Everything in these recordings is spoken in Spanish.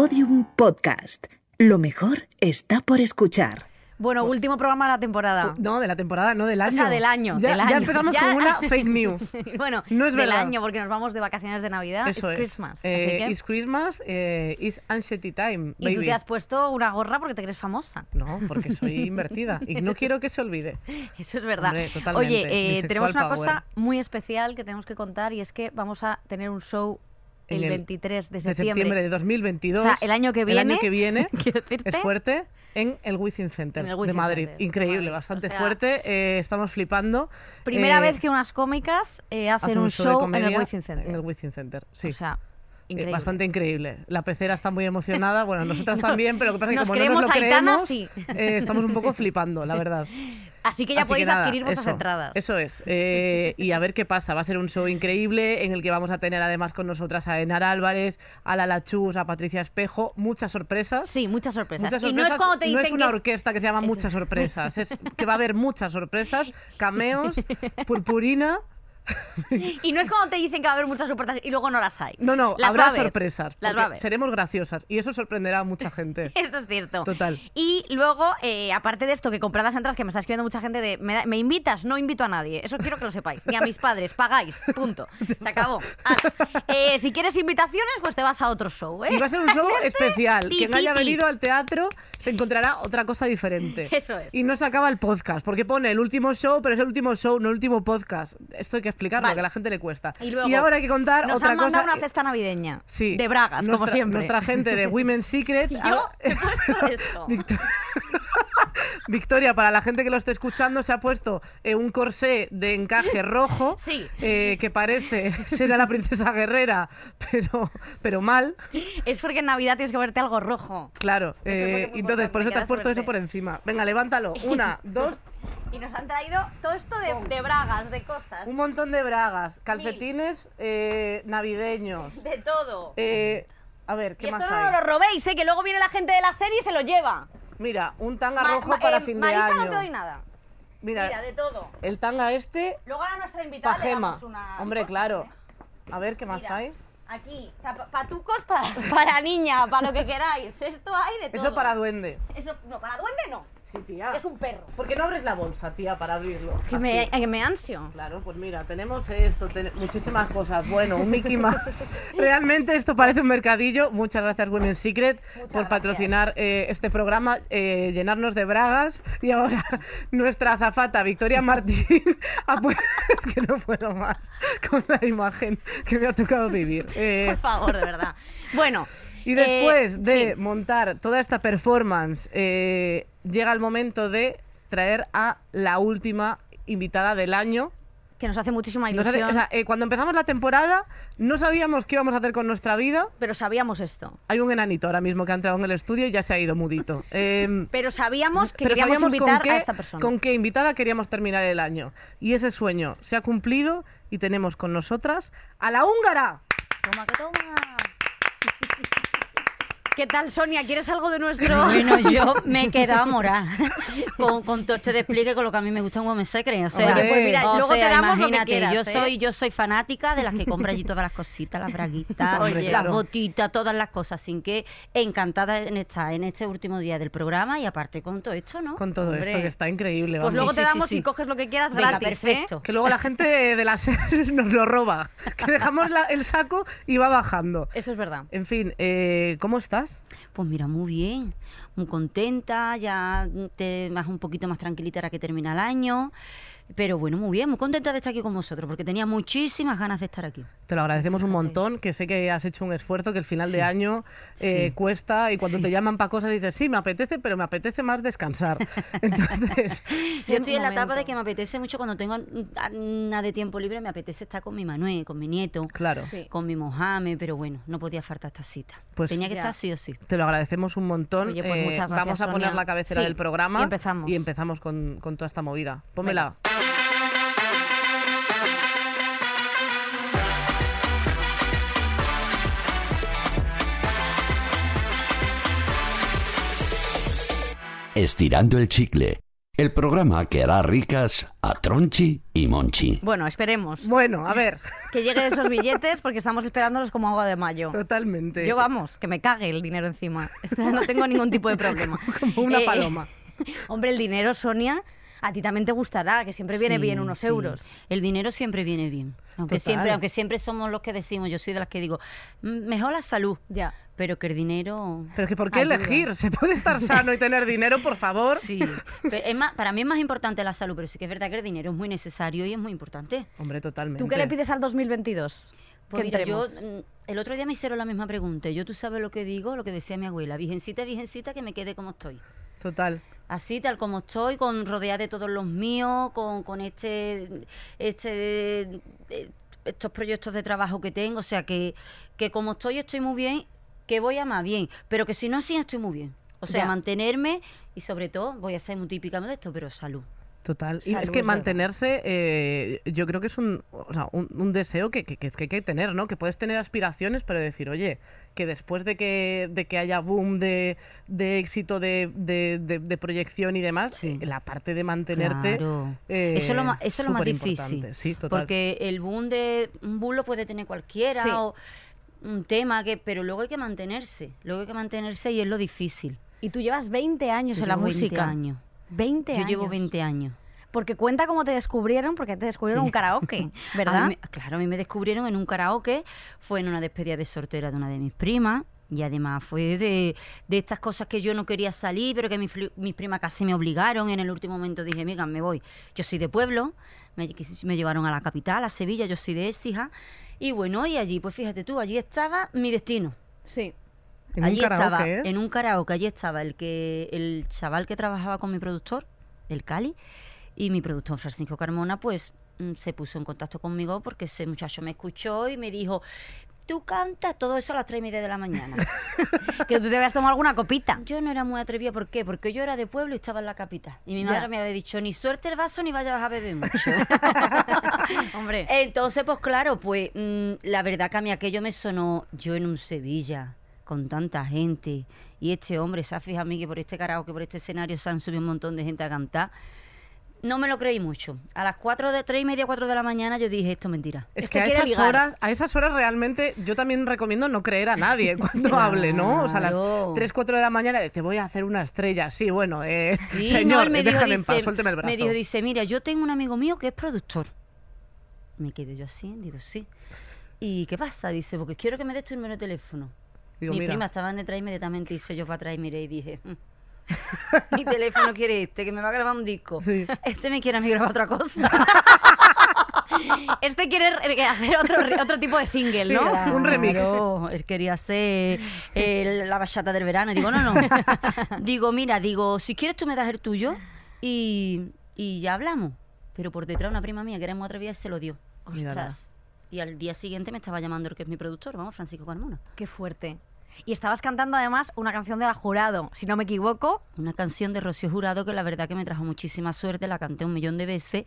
Podium Podcast. Lo mejor está por escuchar. Bueno, último programa de la temporada. No, de la temporada, no del año. O sea, del año. Ya, del ya año. empezamos Ya- con una fake news. bueno, No es del verdad. año, porque nos vamos de vacaciones de Navidad. Eso es es. Christmas. así Eh, que- It's Christmas, eh, it's Anxiety Time. y tú te has puesto una gorra porque te crees famosa. No, porque soy invertida y no quiero que se olvide. Eso es verdad. Hombre, totalmente. Oye, eh, tenemos una power. cosa muy especial que tenemos que contar y es que vamos a tener un show el, En el- 23 de De septiembre. septiembre de 2022. O sea, el año que El viene, año que viene es fuerte en el Wizzing Center En el de Madrid. Center de Increíble, Madrid. bastante O sea, fuerte. eh, estamos flipando. Primera Eh, vez que unas cómicas eh, hacen, hacen un de show, en el Wizzing Center. En el Wizzing Center, sí. O sea, increíble. bastante increíble. La pecera está muy emocionada. Bueno, nosotras No, también, pero lo que pasa es que como no nos lo Aitana, creemos, sí. eh, estamos un poco flipando, la verdad. Así que ya Así podéis nada, adquirir vuestras eso, entradas. Eso es. Eh, y a ver qué pasa. Va a ser un show increíble en el que vamos a tener además con nosotras a Enar Álvarez, a Lala Chus, a Patricia Espejo. Muchas sorpresas. Sí, muchas sorpresas. Muchas Y no es cuando te no dicen es una que es- orquesta que se llama Eso. Muchas Sorpresas. Es que va a haber muchas sorpresas, cameos, purpurina. Y no es cuando te dicen que va a haber muchas sorpresas y luego no las hay. No, no, Las va habrá sorpresas. Las va a haber. Seremos graciosas y eso sorprenderá a mucha gente. Eso es cierto. Total. Y luego, eh, aparte de esto, que comprad las entradas, que me está escribiendo mucha gente de ¿me, da- ¿me invitas? No invito a nadie. Eso quiero que lo sepáis. Ni a mis padres. Pagáis. Punto. Se acabó. Eh, si quieres invitaciones, pues te vas a otro show, ¿eh? Y va a ser un show especial. Ti, Quien ti, haya ti. venido al teatro se encontrará otra cosa diferente. Eso es. Y no se acaba el podcast, porque pone el último show, pero es el último show, no el último podcast. Esto hay que explicarlo, Vale. que a la gente le cuesta. Y luego, ahora hay que contar Nos otra han mandado cosa. una cesta navideña. Sí. De bragas, como Nuestra- siempre. Nuestra gente de Women's Secret. Yo Ah, he puesto esto. Victor- Victoria, para la gente que lo esté escuchando, se ha puesto eh, un corsé de encaje rojo Sí. eh, que parece ser a la princesa guerrera, pero, pero mal. Es porque en Navidad tienes que verte algo rojo. Claro. Eh, entonces, por eso te has puesto eso por encima. Venga, levántalo. Una, dos, Y nos han traído todo esto de, de bragas, de cosas. un montón de bragas, calcetines eh, navideños. De todo. Eh, a ver, y ¿qué esto más no hay? nos lo robéis, ¿eh? que luego viene la gente de la serie y se lo lleva. Mira, un tanga Ma- rojo ma- para eh, fin de Marisa año. no te doy nada. Mira, Mira, de todo. el tanga este, Luego a nuestra invitada le pajema. damos unas Hombre, cosas, claro. ¿eh? A ver, ¿qué más Mira, hay? Aquí, patucos para, para niña, para lo que queráis. Esto hay de todo. Eso para duende. Eso, no, para duende no. Sí, tía. Es un perro. ¿Por qué no abres la bolsa, tía, para abrirlo? Que me, que me ansio. Claro, pues mira, tenemos esto, ten- muchísimas cosas. Bueno, un Mickey Mouse. Realmente esto parece un mercadillo. Muchas gracias, Women's Secret, por gracias. patrocinar eh, este programa, eh, llenarnos de bragas. Y ahora nuestra azafata, Victoria Martín, ha pu- es que no puedo más con la imagen que me ha tocado vivir. Eh, Por favor, de verdad. Bueno. y después eh, de sí. montar toda esta performance, eh, llega el momento de traer a la última invitada del año. Que nos hace muchísima hace- ilusión. o sea, eh, cuando empezamos la temporada no sabíamos qué íbamos a hacer con nuestra vida. pero sabíamos esto. Hay un enanito ahora mismo que ha entrado en el estudio y ya se ha ido mudito. Eh, Pero sabíamos que pero queríamos sabíamos invitar qué, a esta persona. con qué invitada queríamos terminar el año. Y ese sueño se ha cumplido y tenemos con nosotras a la húngara. Toma, que toma. ¿Qué tal, Sonia? ¿Quieres algo de nuestro...? Bueno, yo me he quedado morada con, con todo este despliegue con lo que a mí me gusta un Women Secret. O sea, pues mira, o luego te damos lo que imagínate, quieras, yo ¿eh? soy, yo soy fanática de las que compra allí todas las cositas, las braguitas, las claro. botitas, todas las cosas. Sin que encantada en estar en este último día del programa y aparte con todo esto, ¿no? Con todo Hombre. esto que está increíble. Pues vamos. luego Sí, te sí, damos sí, y coges lo que quieras Venga, gratis, perfecto. Que luego la gente de la serie nos lo roba. Que dejamos la- el saco y va bajando. ¿eh? Eso es verdad. En fin, eh, ¿cómo estás? Pues mira, muy bien, muy contenta, ya te vas un poquito más tranquilita ahora que termina el año. Pero bueno, muy bien, muy contenta de estar aquí con vosotros, porque tenía muchísimas ganas de estar aquí. Te lo agradecemos un montón, que sé que has hecho un esfuerzo, que el final de año eh, Sí. cuesta y cuando Sí. te llaman para cosas dices, sí, me apetece, pero me apetece más descansar. Entonces, Yo estoy en la etapa de que me apetece mucho cuando tengo a- nada de tiempo libre, me apetece estar con mi Manuel, con mi nieto, claro, Sí. con mi Mohamed, pero bueno, no podía faltar esta cita. Pues Tenía que ya. estar sí o sí. te lo agradecemos un montón. Oye, pues Eh, muchas gracias, Vamos a poner Sonia. la cabecera Sí, del programa y empezamos. y empezamos con, con toda esta movida. Pónmela. Estirando el chicle El programa que hará ricas a Tronchi y Monchi. Bueno, esperemos Bueno, a ver, que lleguen esos billetes porque estamos esperándolos como agua de mayo. totalmente. Yo vamos, que me cague el dinero encima. No tengo ningún tipo de problema. Como una Eh, paloma. Hombre, el dinero, Sonia, a ti también te gustará, que siempre viene Sí, bien unos sí. euros. El dinero siempre viene bien. Aunque Total. siempre, aunque siempre somos los que decimos, yo soy de las que digo, "Mm, mejor la salud. Ya. Pero que el dinero. Pero que ¿por qué Ayuda. elegir? Se puede estar sano y tener dinero, por favor. Sí. Pe- es más, para mí es más importante la salud, pero sí que es verdad que el dinero es muy necesario y es muy importante. Hombre, totalmente. ¿Tú qué le pides al 2022? Pues mira, yo, mm, el otro día me hicieron la misma pregunta. Yo, tú sabes lo que digo, lo que decía mi abuela. Virgencita, virgencita, que me quede como estoy. Total. Así, tal como estoy, con rodeada de todos los míos, con, con este, este, eh, estos proyectos de trabajo que tengo. O sea, que, que como estoy, estoy muy bien, que voy a más bien. Pero que si no, sí estoy muy bien. O sea, Ya. mantenerme y sobre todo, voy a ser muy típica de esto, pero salud. Total. Y Salud, es que mantenerse, eh, yo creo que es un, o sea, un, un deseo que, que- que- que hay que tener, ¿no? Que puedes tener aspiraciones, pero decir, oye, que después de que, de que haya boom de, de éxito, de, de- de- de proyección y demás, Sí. eh, la parte de mantenerte. Claro. eh, eso es lo más, eso es lo más difícil. Sí, total. Porque el boom de un boom lo puede tener cualquiera Sí. o un tema que, pero luego hay que mantenerse, luego hay que mantenerse y es lo difícil. Y tú llevas 20 años Yo en la llevo 20 música. años. 20 Yo años. llevo 20 años. Porque cuenta cómo te descubrieron, porque te descubrieron Sí. un karaoke, A mí ¿verdad? claro, a mí me descubrieron en un karaoke, fue en una despedida de sortera de una de mis primas. Y además fue de, de estas cosas que yo no quería salir, pero que mis, primas casi me obligaron. En el último momento dije, mira, me voy. Yo soy de pueblo, me, llevaron a la capital, a Sevilla, yo soy de Écija. Y bueno, y allí, pues fíjate tú, allí estaba mi destino. Sí. En allí un karaoke, estaba, ¿eh? en un karaoke, allí estaba el que el chaval que trabajaba con mi productor, el Cali, y mi productor Francisco Carmona, pues mm, se puso en contacto conmigo porque ese muchacho me escuchó y me dijo, tú cantas todo eso a las tres y media de la mañana. Que tú te habías tomado alguna copita. yo no era muy atrevida, ¿por qué? Porque yo era de pueblo y estaba en la capital. Y mi Ya. madre me había dicho, ni suerte el vaso ni vayas a beber mucho. Hombre. Entonces, pues claro, pues mm, la verdad que a mí aquello me sonó yo en un Sevilla, con tanta gente, y este hombre se ha fijado a mí que por este karaoke, por este escenario se han subido un montón de gente a cantar. No me lo creí mucho. A las 4 de 3 y media, 4 de la mañana yo dije, esto es mentira. Es que a esas ligar. horas, a esas horas realmente yo también recomiendo no creer a nadie cuando hable, ¿no? O sea, a las Claro. 3, 4 de la mañana te voy a hacer una estrella. Sí, bueno, eh, Sí, señor, no, él me dijo, déjame en paz, dice- suélteme el brazo. Me dijo, dice, mira, yo tengo un amigo mío que es productor. Me quedé yo así, digo, sí. ¿Y qué pasa? Dice, porque quiero que me des tu número de teléfono. Digo, Mi mira. prima estaba detrás inmediatamente hice yo para atrás y miré y dije, "Mm, mi teléfono quiere este, que me va a grabar un disco. Sí. Este me quiere a mí grabar otra cosa. Este quiere re- hacer otro, otro tipo de single, Sí, ¿no? claro. Un remix. Claro, él quería hacer el- la bachata del verano. Y digo, no, no. digo, mira, digo, si quieres tú me das el tuyo y, y ya hablamos. Pero por detrás una prima mía que era muy atrevida se lo dio. Ostras, Y al día siguiente me estaba llamando el que es mi productor, vamos, Francisco Carmona. qué fuerte. Y estabas cantando además una canción de la Jurado, si no me equivoco. Una canción de Rocío Jurado que la verdad que me trajo muchísima suerte, la canté un millón de veces.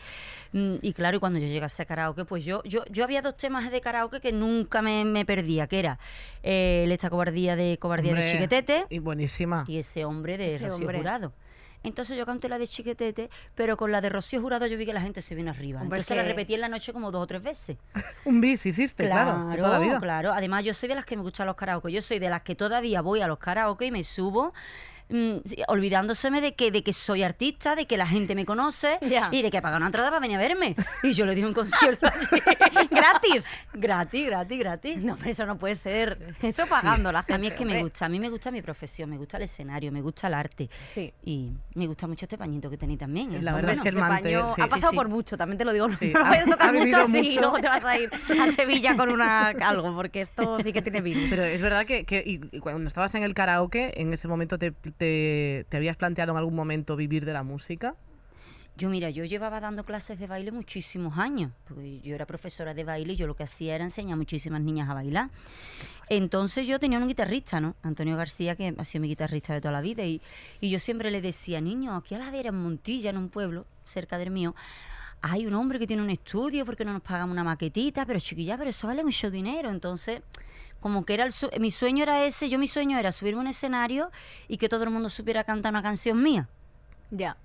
Mm, Y claro, y cuando yo llegase a karaoke, pues yo, yo, yo había dos temas de karaoke que nunca me, me perdía, que era eh, el esta cobardía de cobardía de Chiquetete Y buenísima. y ese hombre de Ese Rocío hombre. Jurado. Entonces yo canté la de Chiquetete, pero con la de Rocío Jurado yo vi que la gente se vino arriba. Hombre, Entonces es la repetí en la noche como dos o tres veces. Un bis hiciste, claro, de toda la vida. claro. Además, yo soy de las que me gustan los karaoke. Yo soy de las que todavía voy a los karaoke y me subo. Mm, sí, olvidándoseme de que de que soy artista, de que la gente me conoce Ya. y de que paga una entrada para venir a verme. Y yo le di un concierto allí. ¿Gratis? gratis, gratis, gratis. No, pero eso no puede ser. Eso pagando la gente. A mí es que me gusta, a mí me gusta mi profesión, me gusta el escenario, me gusta el arte. Sí. Y me gusta mucho este pañito que tenéis también. ¿eh? La Muy verdad es que el Este mantel, paño sí, ha sí, pasado sí. por mucho, también te lo digo. Sí, no lo a tocar mucho, así y mucho. luego te vas a ir a Sevilla con una algo, porque esto sí que tiene virus. Pero es verdad que, que- y- y cuando estabas en el karaoke, en ese momento te, te, te habías planteado en algún momento vivir de la música. Yo, mira, yo llevaba dando clases de baile muchísimos años, yo era profesora de baile y yo lo que hacía era enseñar a muchísimas niñas a bailar. Entonces yo tenía un guitarrista, ¿no? Antonio García, que ha sido mi guitarrista de toda la vida, y, y yo siempre le decía, niño, aquí a la vera, en Montilla, en un pueblo cerca del mío, hay un hombre que tiene un estudio, porque no nos pagamos una maquetita? Pero chiquilla, pero eso vale mucho dinero. Entonces, como que era el su- mi sueño era ese, yo mi sueño era subirme a un escenario y que todo el mundo supiera cantar una canción mía. Ya.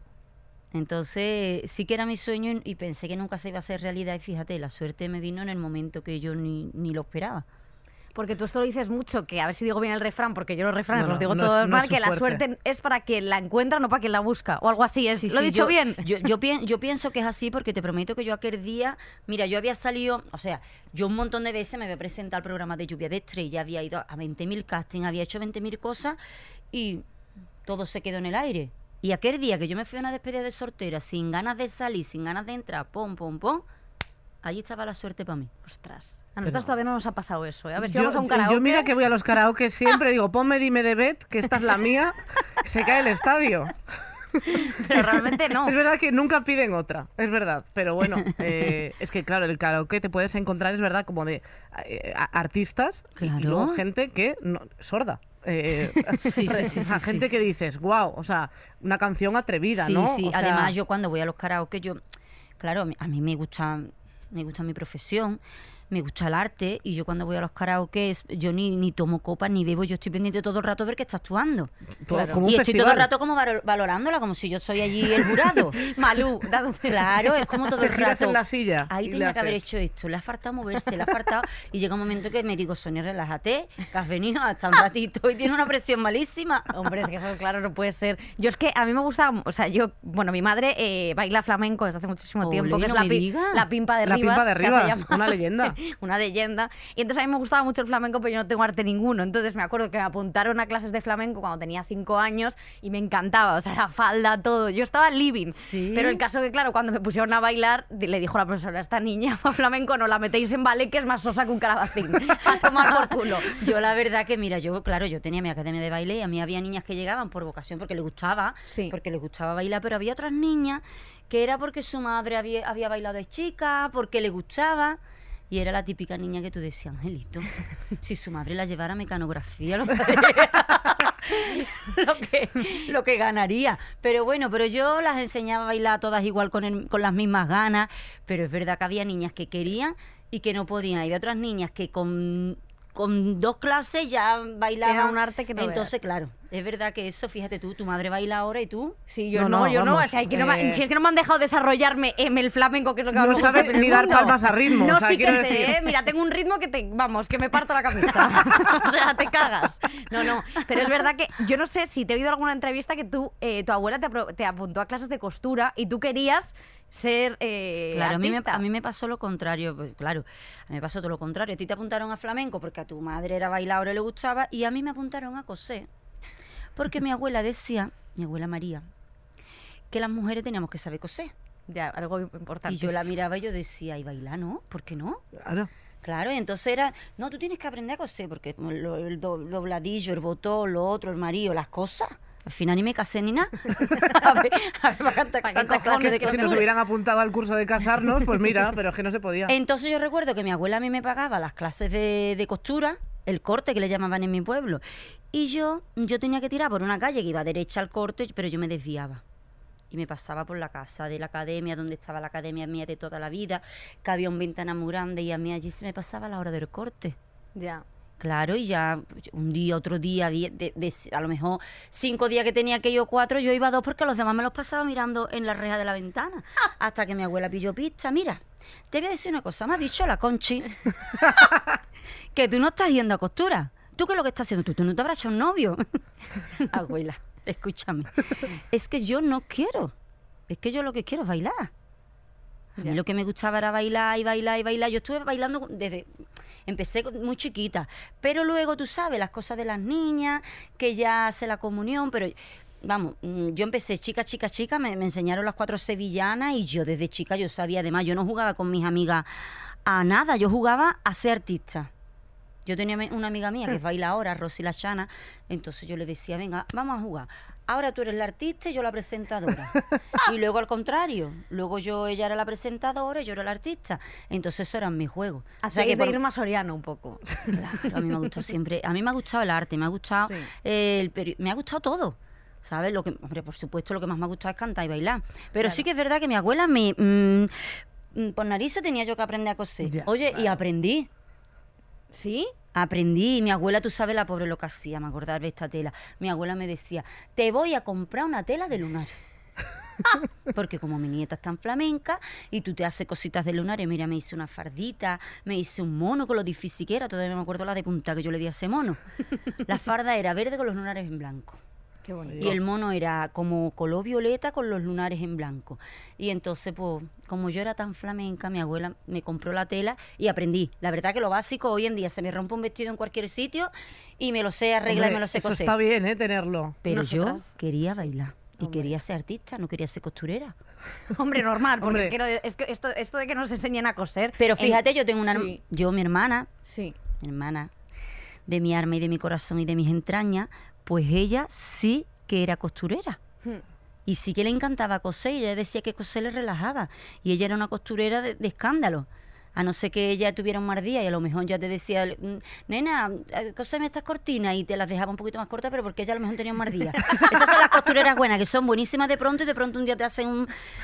Entonces, sí que era mi sueño y, y pensé que nunca se iba a hacer realidad. Y fíjate, la suerte me vino en el momento que yo ni, ni lo esperaba. Porque tú esto lo dices mucho, que a ver si digo bien el refrán, porque yo los refranes No, los digo no todos no mal, que la fuerte. suerte es para quien la encuentra, no para quien la busca, o algo así. Es, Sí, ¿Lo he dicho yo- bien? Yo, yo, pien- yo pienso que es así porque te prometo que yo aquel día, mira, yo había salido, o sea, yo un montón de veces me había presentado al programa de Lluvia de Estrella, había ido a 20.000 castings, había hecho 20.000 cosas y todo se quedó en el aire. Y aquel día que yo me fui a una despedida de sortera sin ganas de salir, sin ganas de entrar, pom, pom, pom, allí estaba la suerte para mí. Ostras. A nosotros todavía no nos ha pasado eso. ¿eh? A ver si yo, vamos a un karaoke. yo mira que voy a los karaoke siempre, digo, ponme dime de Bet, que esta es la mía, se cae el estadio. Pero realmente no. Es verdad que nunca piden otra, es verdad. Pero bueno, eh, es que claro, el karaoke te puedes encontrar, es verdad, como de eh, a- artistas y- luego gente que no, sorda. Eh, Sí, sí, sí, o sea, sí, gente sí. que dices, wow, o sea, una canción atrevida, sí, ¿no? sí. O sea, Además, yo cuando voy a los karaoke, yo, claro, a mí- a mí me gusta, me gusta mi profesión, me gusta el arte, y yo cuando voy a los karaoke, es- yo ni, ni tomo copas ni bebo, yo estoy pendiente todo el rato de ver que está actuando. todo- claro. como un y estoy todo el rato como valo- valorándola, como si yo soy allí el jurado. Malú, Claro, es como todo Te el rato. en la silla Ahí tenía que haber hecho esto, le ha faltado moverse, le ha faltado. Y llega un momento que me digo, Sonia, relájate, que has venido hasta un ratito y tiene una presión malísima. Hombre, es que eso, claro, no puede ser. Yo es que a mí me gusta, o sea, yo, bueno, mi madre eh, baila flamenco desde hace muchísimo tiempo, que es la, pi- la pimpa de La Rivas. Pimpa de Rivas, una leyenda. una leyenda. Y entonces a mí me gustaba mucho el flamenco, pero yo no tengo arte ninguno. Entonces me acuerdo que me apuntaron a clases de flamenco cuando tenía cinco años y me encantaba, o sea, la falda, todo. Yo estaba living. Sí. Pero el caso que, claro, cuando me pusieron a bailar, le dijo la profesora, esta niña a flamenco no la metéis en ballet, que es más sosa que un calabacín. A tomar por culo. Yo la verdad que, mira, yo, claro, yo tenía mi academia de baile y a mí había niñas que llegaban por vocación porque les gustaba, Sí. porque les gustaba bailar, pero había otras niñas que era porque su madre había, había bailado de chica, porque le gustaba. Y era la típica niña que tú decías, Angelito, si su madre la llevara a mecanografía, lo que, lo que, lo que ganaría. Pero bueno, pero yo las enseñaba a bailar todas igual con, el- con las mismas ganas, pero es verdad que había niñas que querían y que no podían. Había otras niñas que con, con dos clases ya bailaban. Era un arte que no Entonces, veas. claro, es verdad que eso, fíjate tú, tu madre baila ahora y tú. Sí, yo No, no, no, yo no. O sea, que no me- eh, si es que no me han dejado desarrollarme en el flamenco, que es lo que No me gusta sabe en el ni dar palmas a ritmo, No, o sea, sí que sé, decir. ¿eh? Mira, tengo un ritmo que te, vamos, que me parto la camisa. o sea, te cagas. No, no. Pero es verdad que yo no sé si te he oído alguna entrevista que tú, eh, tu abuela te apuntó a clases de costura y tú querías ser eh, Claro, a mí, me, artista. a mí me pasó lo contrario, pues, claro, a mí me pasó todo lo contrario. A ti te apuntaron a flamenco porque a tu madre era bailadora y le gustaba, y a mí me apuntaron a coser, porque mi abuela decía, mi abuela María, que las mujeres teníamos que saber coser. Ya, algo importante. Y yo la miraba y yo decía, ¿y bailar no? ¿Por qué no? Claro. Claro, y entonces era, no, tú tienes que aprender a coser, porque lo- el do- dobladillo, el botón, lo otro, el marido, las cosas. Al final ni me casé ni nada. a ver, a ver, para tantas- ¿Para qué tantas cojones clases de que Si nos hubieran apuntado al curso de casarnos, pues mira, pero es que no se podía. Entonces yo recuerdo que mi abuela a mí me pagaba las clases de, de costura, el corte que le llamaban en mi pueblo. Y yo, yo tenía que tirar por una calle que iba derecha al corte, pero yo me desviaba. Y me pasaba por la casa de la academia, donde estaba la academia mía de toda la vida, que había un ventana muy grande y a mí allí se me pasaba la hora del corte. Ya. Claro, y ya un día, otro día, die- de- de- a lo mejor cinco días que tenía que ir o cuatro, yo iba a dos porque los demás me los pasaba mirando en la reja de la ventana. Hasta que mi abuela pilló pista. Mira, te voy a decir una cosa, me ha dicho la Conchi que tú no estás yendo a costura. ¿Tú qué es lo que estás haciendo? ¿Tú, tú no te habrás hecho un novio? Abuela, escúchame. Es que yo no quiero. Es que yo lo que quiero es bailar. A mí lo que me gustaba era bailar y bailar y bailar. Yo estuve bailando desde... Empecé muy chiquita, pero luego tú sabes las cosas de las niñas, que ya hace la comunión, pero vamos, mm, yo empecé chica, chica, chica, me, me enseñaron las cuatro sevillanas y yo desde chica yo sabía, además, yo no jugaba con mis amigas a nada, yo jugaba a ser artista. Yo tenía una amiga mía que es bailadora, Rosy La Chana, entonces yo le decía, venga, vamos a jugar. Ahora tú eres la artista y yo la presentadora. y luego al contrario, luego yo ella era la presentadora y yo era la artista. Entonces eso eran mis juegos. O sea Hacéis que por- Irma Soriano un poco. Claro, a mí me ha gustado siempre, a mí me ha gustado el arte, me ha gustado Sí. eh, el peri- me ha gustado todo. ¿Sabes? Lo que, hombre, por supuesto, lo que más me ha gustado es cantar y bailar. Pero sí que es verdad que mi abuela me. mm, mm, por narices tenía yo que aprender a coser. Ya, Oye, y aprendí. ¿Sí? Aprendí, mi abuela, tú sabes la pobre lo que hacía, me acordaba de esta tela. Mi abuela me decía, te voy a comprar una tela de lunar. Porque como mi nieta es tan flamenca y tú te haces cositas de lunares, mira, me hice una fardita, me hice un mono con lo difícil que era, todavía me acuerdo la de punta que yo le di a ese mono. La farda era verde con los lunares en blanco. Qué bonito. Y el mono era como color violeta con los lunares en blanco. Y entonces, pues, como yo era tan flamenca, mi abuela me compró la tela y aprendí. La verdad que lo básico hoy en día se me rompe un vestido en cualquier sitio y me lo sé arreglar y me lo sé eso coser. está bien, ¿eh? Tenerlo. Pero yo quería bailar y quería ser artista, no quería ser costurera. Hombre, normal, porque Hombre. es que, no- es que esto, esto de que nos enseñen a coser. Pero en- fíjate, yo tengo una Sí, yo mi hermana, sí. mi hermana de mi alma y de mi corazón y de mis entrañas, pues ella sí que era costurera. Hmm. Y sí que le encantaba coser y ella decía que coser le relajaba. Y ella era una costurera de, de escándalo. A no ser que ella tuviera un mal día y a lo mejor ya te decía, "Mm, nena, eh, cóseme estas cortinas y te las dejaba un poquito más cortas, pero porque ella a lo mejor tenía un mal día. Esas son las costureras buenas, que son buenísimas de pronto y de pronto un día te hacen un...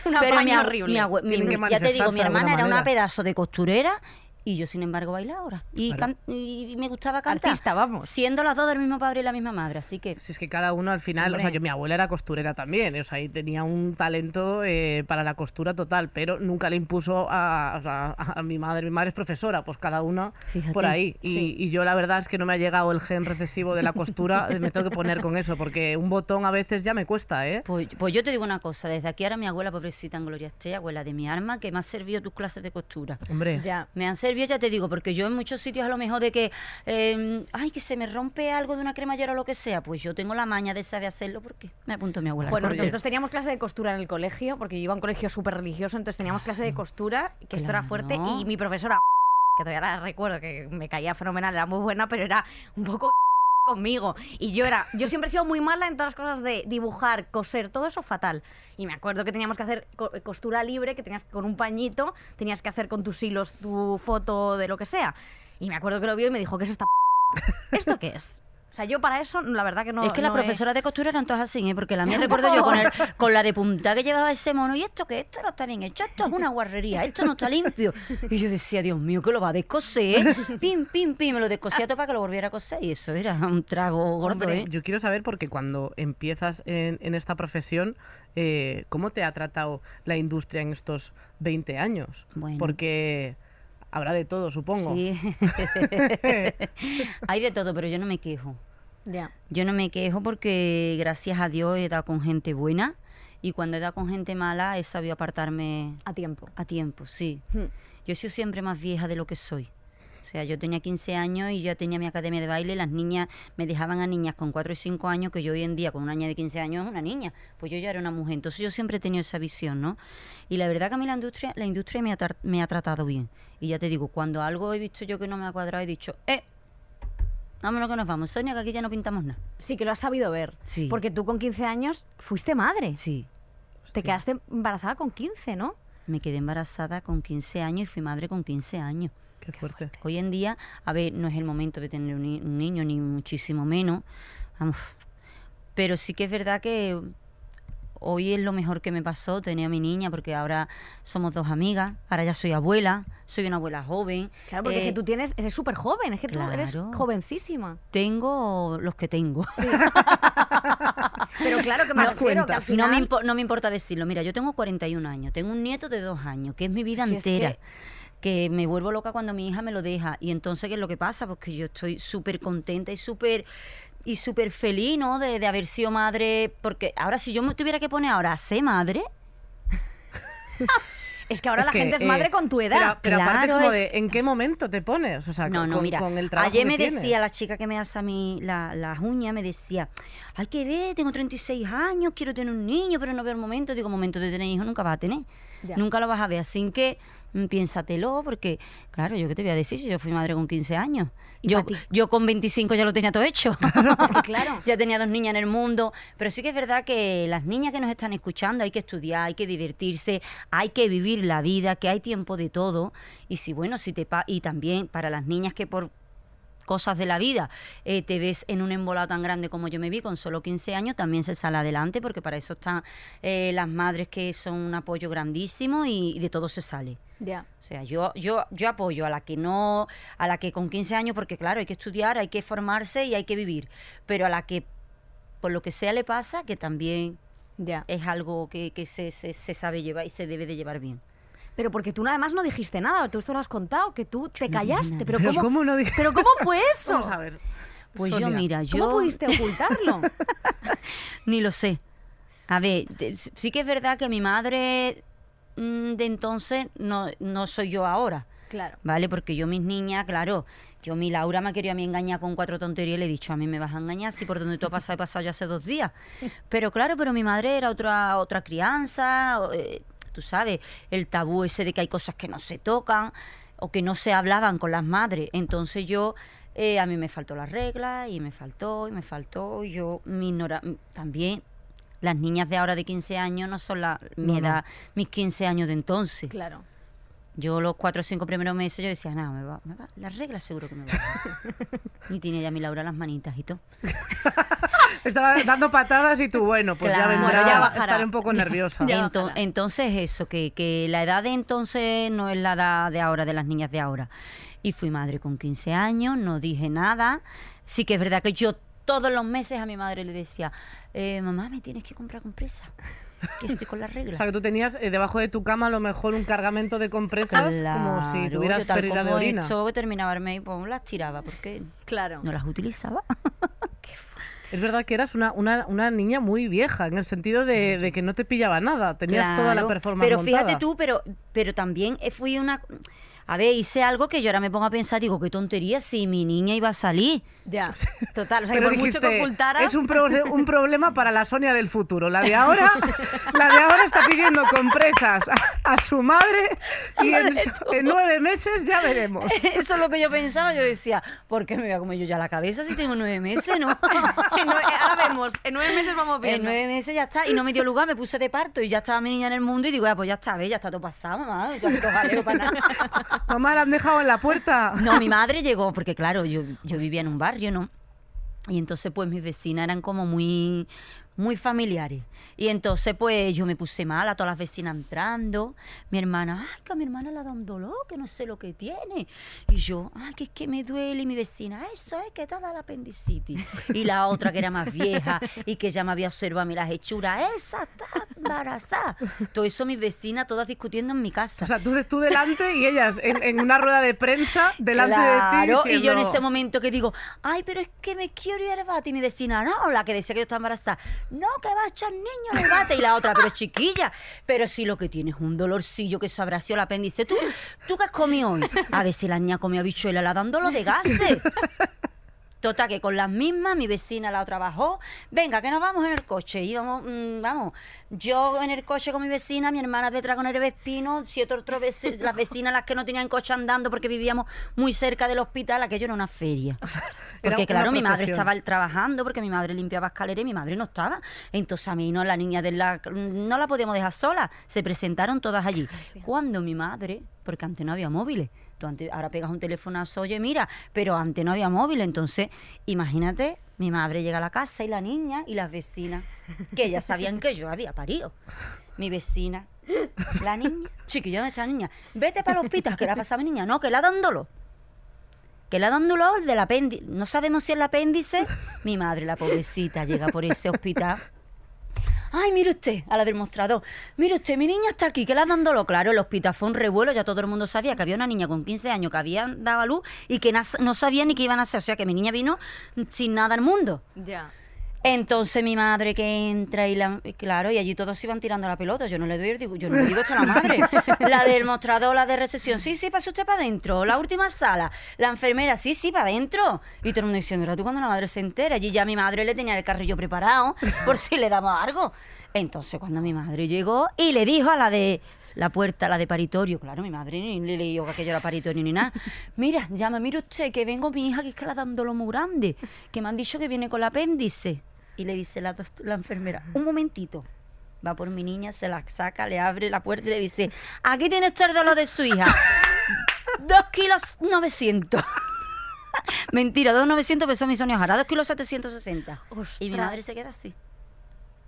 Un pero mi, horrible. mi mi- ya te digo, mi hermana era una pedazo de costurera y yo, sin embargo, bailadora. Y, Claro. y me gustaba cantar. Artista, vamos. Siendo las dos del mismo padre y la misma madre, así que... Si es que cada uno al final, o sea, yo mi abuela era costurera también, o sea, y tenía un talento eh, para la costura total, pero nunca le impuso a, o sea, a mi madre, mi madre es profesora, pues cada uno Fíjate, por ahí. Y, sí. y yo la verdad es que no me ha llegado el gen recesivo de la costura, eh, me tengo que poner con eso, porque un botón a veces ya me cuesta, ¿eh? Pues, pues yo te digo una cosa, desde aquí ahora mi abuela, pobrecita en Gloria esté, abuela de mi arma, que me ha servido tus clases de costura. Hombre, Ya. Me han servido, ya te digo, porque yo en muchos sitios a lo mejor de que, eh, ay, que se me rompe algo de una cremallera o lo que sea, pues yo tengo la maña de saber hacerlo porque me apunto a mi abuela. Bueno, nosotros teníamos clase de costura en el colegio, porque yo iba a un colegio súper religioso, entonces teníamos clase de costura, que esto era fuerte, Claro. y mi profesora, que todavía la recuerdo, que me caía fenomenal, era muy buena, pero era un poco conmigo. Y yo era, yo siempre he sido muy mala en todas las cosas de dibujar, coser, todo eso fatal. Y me acuerdo que teníamos que hacer co- costura libre, que tenías que- con un pañito, tenías que hacer con tus hilos tu foto de lo que sea. Y me acuerdo que lo vio y me dijo, ¿qué es esta ¿Esto qué es? O sea, yo para eso, la verdad que no. es que las no profesoras de costura eran todas así, ¿eh? porque la mía Un recuerdo yo con, el- con la de punta que llevaba ese mono, y esto que esto no está bien hecho, esto es una guarrería, esto no está limpio. Y yo decía, Dios mío, que lo va a descoser, pim, pim, pim, me lo descosía todo para que lo volviera a coser, y eso era un trago gordo, Hombre, ¿eh? yo quiero saber porque cuando empiezas en, en esta profesión, eh, ¿cómo te ha tratado la industria en estos 20 años? Bueno. Porque habrá de todo, supongo. Sí. Hay de todo, pero yo no me quejo. Ya. Yo no me quejo porque gracias a Dios he dado con gente buena y cuando he dado con gente mala he sabido apartarme A tiempo. a tiempo, sí. Hmm. Yo he sido siempre más vieja de lo que soy. O sea, yo tenía 15 años y ya tenía mi academia de baile y las niñas me dejaban a niñas con 4 y 5 años que yo hoy en día con una niña de 15 años es una niña. Pues yo ya era una mujer. Entonces yo siempre he tenido esa visión, ¿no? Y la verdad que a mí la industria, la industria me ha, me ha tratado bien. Y ya te digo, cuando algo he visto yo que no me ha cuadrado, he dicho, eh, vámonos que nos vamos. Sonia, que aquí ya no pintamos nada. Sí, que lo has sabido ver. Sí. Porque tú con 15 años fuiste madre. Sí. Te quedaste embarazada con 15, ¿no? Me quedé embarazada con 15 años y fui madre con 15 años. Qué fuerte. Hoy en día, a ver, no es el momento de tener un, ni- un niño, ni muchísimo menos. Vamos. Pero sí que es verdad que hoy es lo mejor que me pasó tener a mi niña, porque ahora somos dos amigas, ahora ya soy abuela, soy una abuela joven. Claro, porque es eh, que tú tienes, eres súper joven, es que tú eres claro. jovencísima. Tengo los que tengo. Pero claro que me No refiero que al. No me, no me importa decirlo. Mira, yo tengo 41 años, tengo un nieto de dos años, que es mi vida Si es entera. que- que... me vuelvo loca cuando mi hija me lo deja. Y entonces, ¿qué es lo que pasa? Pues que yo estoy súper contenta y súper y súper feliz, ¿no? De, de haber sido madre. Porque ahora, si yo me tuviera que poner ahora a ser madre, Es que ahora Es la que, gente es eh, madre con tu edad. Pero, pero aparte es Claro, como es- de, ¿en qué momento te pones? O sea, No, con, no, mira, con el trabajo ayer que me tienes. decía la chica que me alza a mí la- las uñas, me decía, hay que ver, tengo 36 años, quiero tener un niño, pero no veo el momento. Digo, momento de tener hijo nunca vas a tener. Ya. Nunca lo vas a ver. Así que piénsatelo, porque, claro, yo qué te voy a decir si yo fui madre con 15 años. Yo, yo con 25 ya lo tenía todo hecho. Es que claro. ya tenía dos niñas en el mundo. Pero sí que es verdad que las niñas que nos están escuchando hay que estudiar, hay que divertirse, hay que vivir la vida, que hay tiempo de todo. Y si, bueno, si te pa y también para las niñas que por cosas de la vida eh, te ves en un embolado tan grande como yo me vi con solo 15 años, también se sale adelante porque para eso están eh, las madres que son un apoyo grandísimo y, y de todo se sale. O sea, yo, yo, yo apoyo a la que no, a la que con 15 años, porque claro, hay que estudiar, hay que formarse y hay que vivir. Pero a la que por lo que sea le pasa, que también Ya. es algo que, que se, se- se sabe llevar y se debe de llevar bien. Pero porque tú además no dijiste nada, tú esto lo has contado, que tú te callaste. Pero, Pero ¿cómo, ¿cómo no dije? ¿Pero cómo fue eso? Vamos a ver. Pues Sonia. yo, mira, ¿Cómo yo pudiste ocultarlo? ni lo sé. A ver, sí que es verdad que mi madre mm, de entonces no, no soy yo ahora. claro. ¿Vale? Porque yo, mis niñas, claro, yo, mi Laura me quería a mí engañar con cuatro tonterías y le he dicho, a mí me vas a engañar, si por donde tú has pasado he pasado ya hace dos días. Pero claro, pero mi madre era otra, otra crianza, eh, tú sabes, el tabú ese de que hay cosas que no se tocan o que no se hablaban con las madres. Entonces yo, eh, a mí me faltó la regla y me faltó y me faltó. Yo, mi ignora- también, las niñas de ahora de 15 años no son la, mi No, no. edad, mis 15 años de entonces. Claro. Yo los cuatro o cinco primeros meses yo decía, nada, me va, me va, la regla seguro que me va. y tiene ya mi Laura las manitas y todo. Estaba dando patadas y tú, bueno, pues ya Claro. vendrá. Bueno, ya bajará. Estaré un poco nerviosa. Ya Ento- bajará. entonces eso, que, que la edad de entonces no es la edad de ahora, de las niñas de ahora. Y fui madre con 15 años, no dije nada. Sí que es verdad que yo todos los meses a mi madre le decía, eh, mamá, me tienes que comprar compresa, que estoy con la regla. O sea, que tú tenías eh, debajo de tu cama a lo mejor un cargamento de compresas como si tuvieras yo tal pérdida de como orina. esto, que terminaba el mes, pues las tiraba, porque Claro. no las utilizaba. Es verdad que eras una, una, una niña muy vieja, en el sentido de, de que no te pillaba nada. Tenías toda la performance Pero montada. fíjate tú, pero, pero también eh, fui una... A ver, hice algo que yo ahora me pongo a pensar, digo, qué tontería si mi niña iba a salir. Ya. Total. O sea, que por mucho que ocultaras. es un, proble- un problema para la Sonia del futuro. La de ahora, la de ahora está pidiendo compresas a, a su madre y en, en nueve meses ya veremos. Eso es lo que yo pensaba, yo decía, ¿por qué me voy a comer yo ya la cabeza si tengo nueve meses, no? En ahora vemos, en nueve meses vamos En viendo. nueve meses ya está, y no me dio lugar, me puse de parto y ya estaba mi niña en el mundo y digo, ya, pues ya está, ya está todo pasado, mamá, ya no para nada. Mamá, la han dejado en la puerta. No, mi madre llegó, porque claro, yo, yo vivía en un barrio, ¿no? Y entonces, pues, mis vecinas eran como muy, muy familiares. Y entonces, pues, yo me puse mal a todas las vecinas entrando. Mi hermana, ay, que a mi hermana le dado un dolor, que no sé lo que tiene. Y yo, ay, que es que me duele. Y mi vecina, eso es que te dado la apendicitis. Y la otra, que era más vieja y que ya me había observado a mí las hechuras, esa está embarazada. Todo eso, mis vecinas, todas discutiendo en mi casa. O sea, tú, tú delante y ellas en, en una rueda de prensa delante Claro, de ti. y yo en diciendo, ese momento que digo, ay, pero es que me quiero ir al bate. Y mi vecina, no, la que decía que yo estaba embarazada, no, que va a echar niño al bate. Y la otra, pero chiquilla, pero si lo que tienes es un dolorcillo que se sido el apéndice. ¿Tú, ¿Tú qué has comido hoy? A ver si la niña comió habichuela, la dándolo de gases. Total, que con las mismas, mi vecina la otra bajó. Venga, que nos vamos en el coche. Íbamos, mm, vamos, yo en el coche con mi vecina, mi hermana detrás con el vespino, siete otras veces, las vecinas las que no tenían coche andando porque vivíamos muy cerca del hospital, aquello era una feria. Porque claro, mi madre estaba trabajando porque mi madre limpiaba escaleras y mi madre no estaba. Entonces a mí no, la niña de la no la podíamos dejar sola. Se presentaron todas allí. Cuando mi madre, porque antes no había móviles, ahora pegas un telefonazo, oye, mira, pero antes no había móvil, entonces imagínate, mi madre llega a la casa y la niña y las vecinas, que ya sabían que yo había parido. Mi vecina, la niña, chiquilla, ¿dónde está la niña? Vete para el hospital, que la pasa mi niña, no, que la dan dolor que le dan dolor del apéndice. No sabemos si es el apéndice. Mi madre, la pobrecita, llega por ese hospital. Ay, mire usted, a la del mostrador. Mire usted, mi niña está aquí, que le dan dolor. Claro, el hospital fue un revuelo, ya todo el mundo sabía que había una niña con 15 años que había dado a luz y que no sabía ni qué iban a hacer. O sea, que mi niña vino sin nada al mundo. Ya. Entonces mi madre que entra y la, y claro, y allí todos iban tirando la pelota. Yo no le doy, digo, yo no le digo esto a la madre. La del mostrador, la de recepción, sí, sí, pase usted para adentro. La última sala, la enfermera, sí, sí, para adentro. Y todo el mundo diciendo, "Ahora tú cuando la madre se entera. Allí ya mi madre le tenía el carrillo preparado por si le daba algo. Entonces cuando mi madre llegó y le dijo a la de la puerta, la de paritorio, claro, mi madre ni le leyó que aquello era paritorio ni nada. Mira, llama, mire usted, que vengo mi hija que es que la dan dolor muy grande, que me han dicho que viene con el apéndice. Y le dice la, la enfermera, un momentito. Va por mi niña, se la saca, le abre la puerta y le dice, aquí tiene usted el dolor de su hija. Dos kilos novecientos. Mentira, dos novecientos pesó mi Sonia Jara, dos kilos setecientos sesenta. Y mi Ostras. madre se queda así.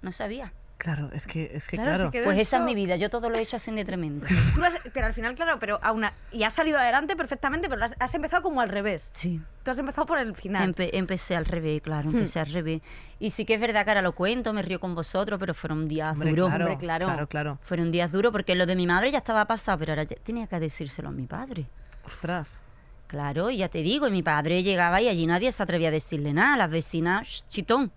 No sabía. Claro, es que, es que Claro, Pues esa es mi vida, yo todo lo he hecho así de tremendo. Tú lo has- pero al final, claro, pero aún a- y has salido adelante perfectamente, pero has, has empezado como al revés. Sí. Tú has empezado por el final. Empe- empecé al revés, claro, Hmm. empecé al revés. Y sí que es verdad que ahora lo cuento, me río con vosotros, pero fueron días Hombre, duros. claro, hombre, claro. claro, claro. Fueron días duros porque lo de mi madre ya estaba pasado, pero ahora ya tenía que decírselo a mi padre. Ostras. Claro, y ya te digo, y mi padre llegaba y allí nadie se atrevía a decirle nada. Las vecinas, "Shh, chitón.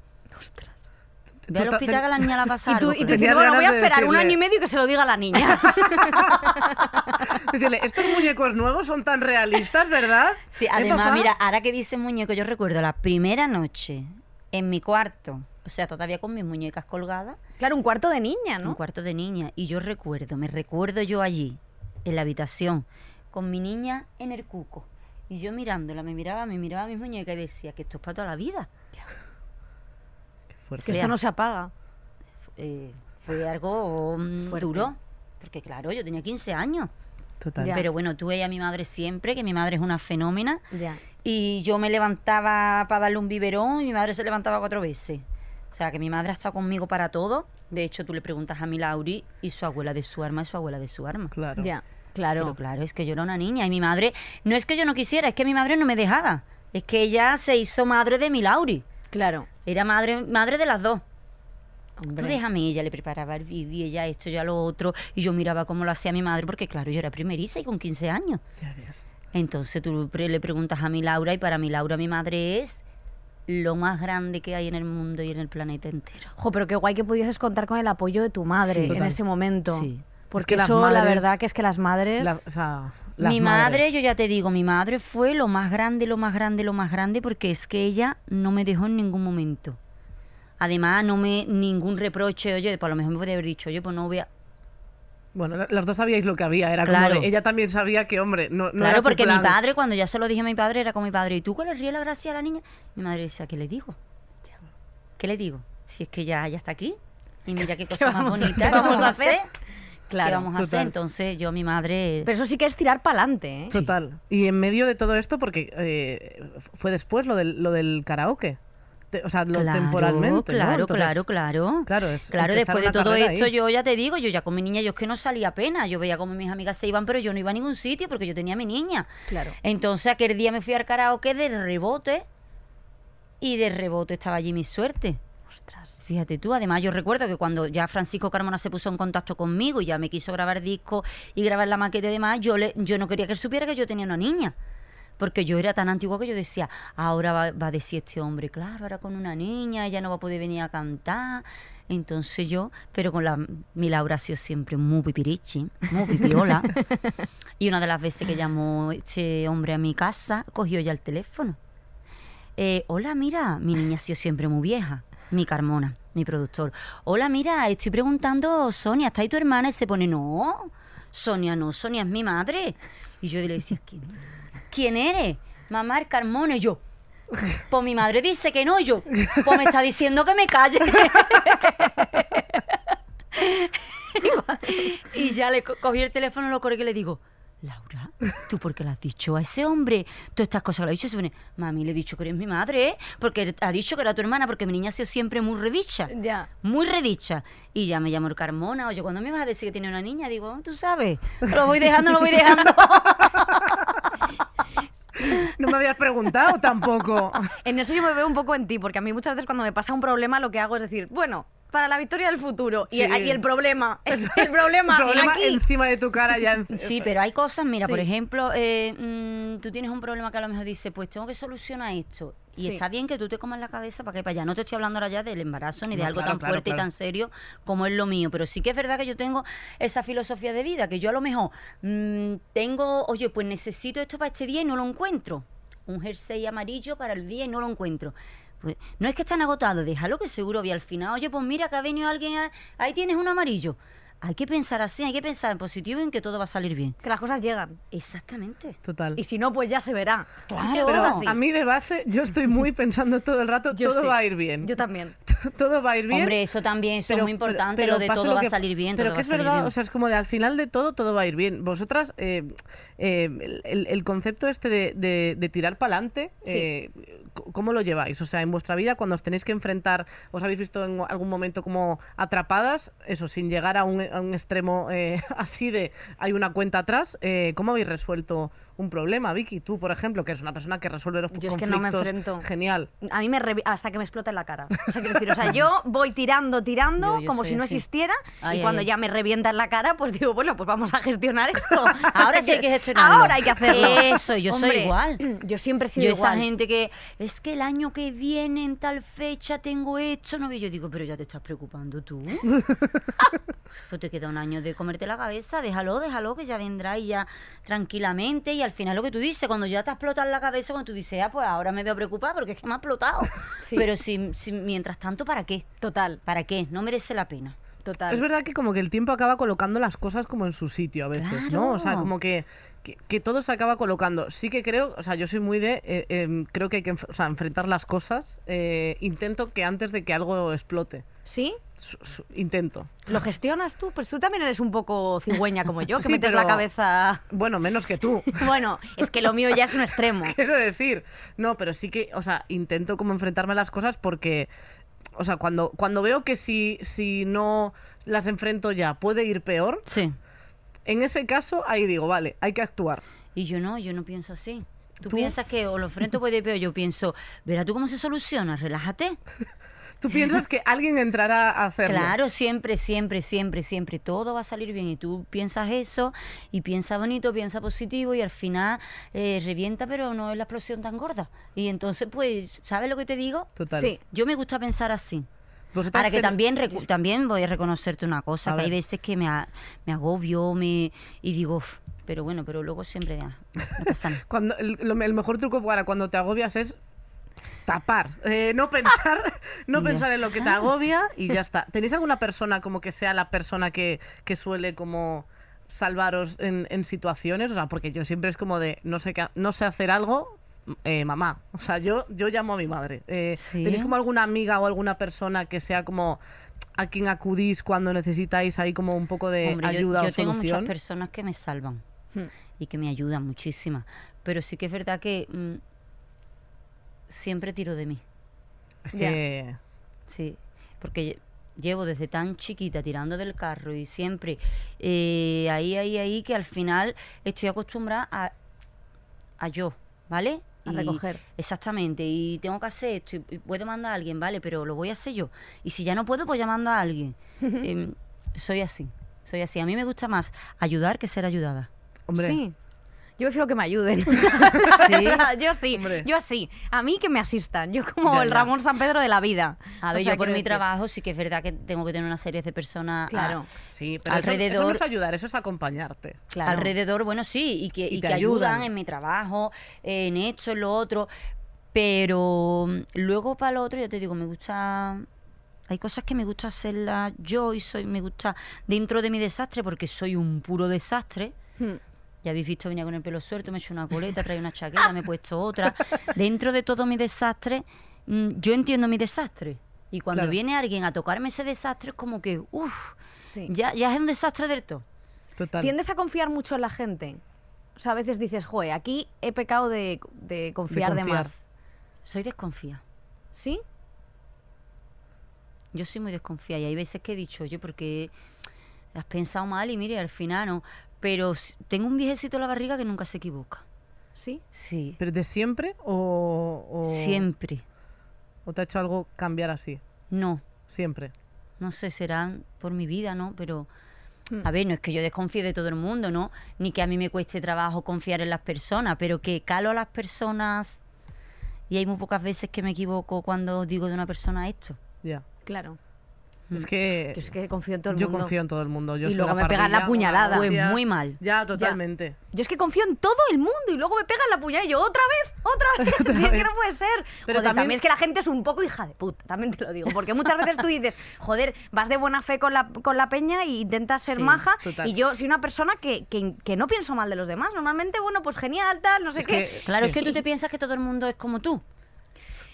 Ve al hospital que a la niña la pasa Y tú, y tú diciendo, bueno, voy a esperar un año y medio y que se lo diga a la niña. Decirle, estos muñecos nuevos son tan realistas, ¿verdad? Sí, ¿Eh, además, mira, ahora que dice muñeco, yo recuerdo la primera noche en mi cuarto, o sea, todavía con mis muñecas colgadas, claro, un cuarto de niña, un ¿no? cuarto de niña, y yo recuerdo, me recuerdo yo allí, en la habitación, con mi niña en el cuco, y yo mirándola, me miraba, me miraba a mis muñecas y decía que esto es para toda la vida. Fuerte. Que esto no se apaga. Eh, fue algo mm, Fuerte. duro, porque claro, yo tenía 15 años. Total. Pero bueno, tuve a mi madre siempre, que mi madre es una fenómena. Ya. Y yo me levantaba para darle un biberón y mi madre se levantaba cuatro veces. O sea, que mi madre ha estado conmigo para todo. De hecho, tú le preguntas a mi Lauri y su abuela de su arma es su abuela de su arma. Claro. Ya, claro. Pero claro, es que yo era una niña y mi madre, no es que yo no quisiera, es que mi madre no me dejaba. Es que ella se hizo madre de mi Lauri. Claro. Era madre, madre de las dos. Tú Hombre. déjame, ella le preparaba el bibi, ella esto, ya lo otro. Y yo miraba cómo lo hacía mi madre, porque claro, yo era primeriza y con 15 años. Ya ves. Entonces tú le preguntas a mi Laura y para mi Laura mi madre es lo más grande que hay en el mundo y en el planeta entero. Jo, pero qué guay que pudieses contar con el apoyo de tu madre Sí. en Total. ese momento. Sí. Porque Es que la verdad, que es que las madres... La- o sea, las mi madre, madres. yo ya te digo, mi madre fue lo más grande, lo más grande, lo más grande, porque es que ella no me dejó en ningún momento. Además, no me ningún reproche, oye, por lo mejor me podría haber dicho, oye, pues no voy a... Bueno, la- las dos sabíais lo que había. Era Claro. como de- ella también sabía que, hombre, no, no era claro, tu porque mi padre, cuando ya se lo dije a mi padre, era con mi padre, ¿y tú cuál le ríe la gracia a la niña? Mi madre decía, ¿qué le digo? ¿Qué le digo? Si es que ya, ya está aquí. Y mira qué cosa más a- bonita. qué vamos a hacer? Claro, ¿Qué vamos a hacer? Entonces yo, mi madre... Pero eso sí que es tirar para adelante, ¿eh? Total. Y en medio de todo esto, porque eh, fue después lo del, lo del karaoke. Te- o sea, lo Claro, temporalmente. ¿no? Claro, Entonces, claro, claro. Claro, es Claro, después de todo esto, ahí. yo ya te digo, yo ya con mi niña, yo es que no salía pena. Yo veía como mis amigas se iban, pero yo no iba a ningún sitio porque yo tenía a mi niña. Claro. Entonces aquel día me fui al karaoke de rebote y de rebote estaba allí mi suerte. Ostras. Fíjate tú, además yo recuerdo que cuando ya Francisco Carmona se puso en contacto conmigo y ya me quiso grabar disco y grabar la maqueta y demás, yo, le, yo no quería que él supiera que yo tenía una niña. Porque yo era tan antigua que yo decía, ahora va, va a decir este hombre, claro, ahora con una niña, ella no va a poder venir a cantar. Entonces yo, pero con la, mi Laura ha sido siempre muy pipirichi, muy pipiola. y una de las veces que llamó este hombre a mi casa, cogió ya el teléfono. Eh, hola, mira, mi niña ha sido siempre muy vieja, mi Carmona, mi productor. Hola, mira, estoy preguntando, Sonia, ¿está ahí tu hermana? Y se pone, no, Sonia no, Sonia es mi madre. Y yo le decía, ¿quién, ¿quién eres? Mamá, el Carmona. Y yo, pues mi madre dice que no. Yo, pues me está diciendo que me calle. y ya le co- cogí el teléfono, lo corrí y le digo, ¿tú por qué le has dicho a ese hombre todas estas cosas? que Le ha dicho, se pone, mami, le he dicho que eres mi madre, ¿eh? Porque ha dicho que era tu hermana, porque mi niña ha sido siempre muy redicha. Ya. Muy redicha. Y ya me llamó el Carmona. Oye, cuando me vas a decir que tiene una niña, digo, tú sabes, lo voy dejando, lo voy dejando. No me habías preguntado tampoco. En eso yo me veo un poco en ti, porque a mí muchas veces cuando me pasa un problema lo que hago es decir, bueno, para la victoria del futuro. Y, el problema, el, el problema, El problema aquí. encima de tu cara ya. en- Sí, pero hay cosas, mira, por ejemplo, eh, mm, tú tienes un problema que a lo mejor dices, pues tengo que solucionar esto. Y Sí. está bien que tú te comas la cabeza para que para allá. No te estoy hablando ahora ya del embarazo ni de algo claro, tan claro, fuerte claro. y tan serio como es lo mío. Pero sí que es verdad que yo tengo esa filosofía de vida, que yo a lo mejor mm, tengo, oye, pues necesito esto para este día y no lo encuentro. Un jersey amarillo para el día y no lo encuentro. Pues, no es que están agotados, déjalo que seguro vi al final. Oye, pues mira que ha venido alguien, a- ahí tienes un amarillo. Hay que pensar así, hay que pensar en positivo y en que todo va a salir bien. Que las cosas llegan. Exactamente. Total. Y si no, pues ya se verá. Claro. Pero a mí de base, yo estoy muy pensando todo el rato, Yo todo sí. va a ir bien. Yo también. todo va a ir bien. Hombre, eso también, eso es muy importante, lo de todo lo va a salir bien, Pero todo que va a es salir verdad, bien. o sea, es como de al final de todo, todo va a ir bien. Vosotras, eh, eh, el- concepto este de, de- de tirar para adelante, Sí. ¿cómo lo lleváis? O sea, en vuestra vida, cuando os tenéis que enfrentar, ¿os habéis visto en algún momento como atrapadas? Eso, sin llegar a un, a un extremo eh, así de hay una cuenta atrás. eh, ¿Cómo habéis resuelto un problema, Vicky? Tú, por ejemplo, que eres una persona que resuelve los Yo es que no me conflictos. enfrento. Genial. A mí me revi- hasta que me explota en la cara. O sea, quiero decir, o sea, yo voy tirando, tirando, Yo- yo como si no existiera, Ay, y ay, cuando ay. ya me revienta en la cara, pues digo, bueno, pues vamos a gestionar esto. Ahora sí hay que gestionarlo. Ahora hay que hacerlo. Eso, yo soy igual. Yo siempre he sido Yo esa gente que es que el año que viene en tal fecha tengo esto, no yo digo, pero ya te estás preocupando tú. pues te queda un año de comerte la cabeza, déjalo, déjalo, que ya vendrá y ya tranquilamente y al final lo que tú dices, cuando ya te explotas la cabeza, cuando tú dices, ah, pues ahora me voy a preocupar porque es que me ha explotado. Sí. Pero si, si mientras tanto, ¿para qué? Total, ¿Para qué? No merece la pena. total. Es verdad que como que el tiempo acaba colocando las cosas como en su sitio a veces, ¿no? O sea, como que, que, que todo se acaba colocando. Sí que creo, o sea, yo soy muy de, eh, em, creo que hay que enf- o sea, enfrentar las cosas. eh, intento que antes de que algo explote. ¿Sí? Su- su- intento. ¿Lo gestionas tú? Pues tú también eres un poco cigüeña como yo, que Sí, metes pero- la cabeza... Bueno, menos que tú. Bueno, es que lo mío ya es un extremo. Quiero decir, no, pero sí que, o sea, intento como enfrentarme a las cosas porque, o sea, cuando, cuando veo que si, si no las enfrento ya puede ir peor, Sí. en ese caso ahí digo, vale, hay que actuar. Y yo no, yo no pienso así. Tú, ¿Tú? piensas que o lo enfrento puede ir peor. Yo pienso, verá tú cómo se soluciona, relájate. Tú piensas que alguien entrará a hacerlo. Claro, siempre, siempre, siempre, siempre. Todo va a salir bien. Y tú piensas eso, y piensa bonito, piensa positivo, y al final eh, revienta, pero no es la explosión tan gorda. Y entonces, pues, ¿sabes lo que te digo? Total. Sí. Yo me gusta pensar así. Ahora que también, recu- también voy a reconocerte una cosa, A que hay veces que me, a- me agobio me, y digo, "Uf", pero bueno, pero luego siempre ya, no pasa nada. Cuando, el, lo- el mejor truco para cuando te agobias es tapar, Eh, no pensar, no Ya pensar en lo que te agobia y ya está. ¿Tenéis alguna persona como que sea la persona que, que suele como salvaros en, en situaciones? O sea, porque yo siempre es como de no sé qué, no sé hacer algo, eh, mamá. O sea, yo, yo llamo a mi madre. Eh, ¿Sí? ¿Tenéis como alguna amiga o alguna persona que sea como a quien acudís cuando necesitáis ahí como un poco de Hombre, yo- ayuda yo, o tengo muchas solución? personas que me salvan Hmm. y que me ayudan muchísimas, pero sí que es verdad que mm, siempre tiro de mí, que- sí, porque lle- llevo desde tan chiquita tirando del carro y siempre eh, ahí, ahí, ahí, que al final estoy acostumbrada a, a yo, ¿vale? A Y- recoger. Exactamente, y tengo que hacer esto, y y puedo mandar a alguien, ¿vale? Pero lo voy a hacer yo. Y si ya no puedo, pues ya mando a alguien. Em, soy así, soy así. A mí me gusta más ayudar que ser ayudada. hombre, Sí. Yo prefiero que me ayuden. Sí. yo sí, Hombre. yo sí. A mí que me asistan. Yo como Ya, el ya. Ramón San Pedro de la vida. A O ver, sea, yo por mi decir- trabajo sí que es verdad que tengo que tener una serie de personas a- Claro. Sí, pero eso- Eso, Alrededor- no es ayudar, eso es acompañarte. Claro. alrededor, bueno, sí, y que, Y y te que ayudan. ayudan. en mi trabajo, en esto, en lo otro. Pero mm, luego para lo otro, yo te digo, me gusta. Hay cosas que me gusta hacerlas yo y soy, me gusta dentro de mi desastre, porque soy un puro desastre. Hmm. Ya habéis visto, venía con el pelo suelto, me he hecho una coleta, traía una chaqueta, me he puesto otra. Dentro de todo mi desastre, mm, yo entiendo mi desastre. Y cuando Claro. viene alguien a tocarme ese desastre, es como que, uff, Sí. ya, ya es un desastre del todo. Total. ¿Tiendes a confiar mucho en la gente? O sea, a veces dices, joder, aquí he pecado de, de confiar de, confiar. más. Soy desconfía. ¿Sí? Yo soy muy desconfiada y hay veces que he dicho, oye, porque has pensado mal y mire, al final no. Pero tengo un viejecito en la barriga que nunca se equivoca. ¿Sí? Sí, ¿Pero de siempre o, o- siempre. o te ha hecho algo cambiar así? No, Siempre. no sé, serán por mi vida, ¿no? Pero, Hmm. a ver, no es que yo desconfíe de todo el mundo, ¿no? Ni que a mí me cueste trabajo confiar en las personas, pero que calo a las personas y hay muy pocas veces que me equivoco cuando digo de una persona esto. Ya. Claro. Es que Yo es que confío en todo el yo mundo. confío en todo el mundo. Yo Y luego me pegan la puñalada. Muy mal. Ya, totalmente. Yo es que confío en todo el mundo y luego me pegan la puñalada y yo, ¿otra vez? ¿Otra vez? Si es que no puede ser. Pero Joder, también- también... es que la gente es un poco hija de puta, también te lo digo. Porque muchas veces tú dices, joder, vas de buena fe con la, con la peña e intentas ser Sí, maja. total. Y yo soy una persona que, que, que no pienso mal de los demás. Normalmente, bueno, pues genial, tal, no sé Es qué. que- Claro, Sí. es que tú te piensas que todo el mundo es como tú.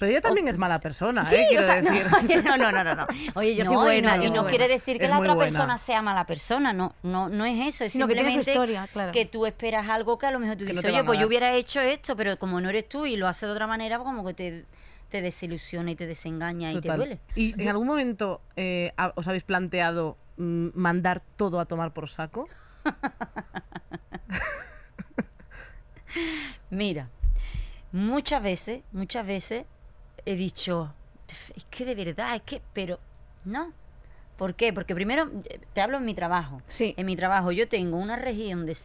Pero ella también es mala persona, Sí, ¿eh? Quiero o sea, no, decir. oye, no, no, no, no, no. Oye, yo soy No, y buena. no- y soy no quiere decir que Es la otra buena. persona sea mala persona, no, no, no es eso, es Sino que tiene su simplemente historia, claro. que tú esperas algo que a lo mejor tú dices, oye, pues yo dar". hubiera hecho esto, pero como no eres tú y lo haces de otra manera, como que te, te desilusiona y te desengaña y te duele. ¿Y en algún momento eh, os habéis planteado mm, mandar todo a tomar por saco? Mira, muchas veces, muchas veces he dicho, es que de verdad, es que, pero no. ¿Por qué? Porque primero, eh, te hablo en mi trabajo. Sí. En mi trabajo yo tengo una región de...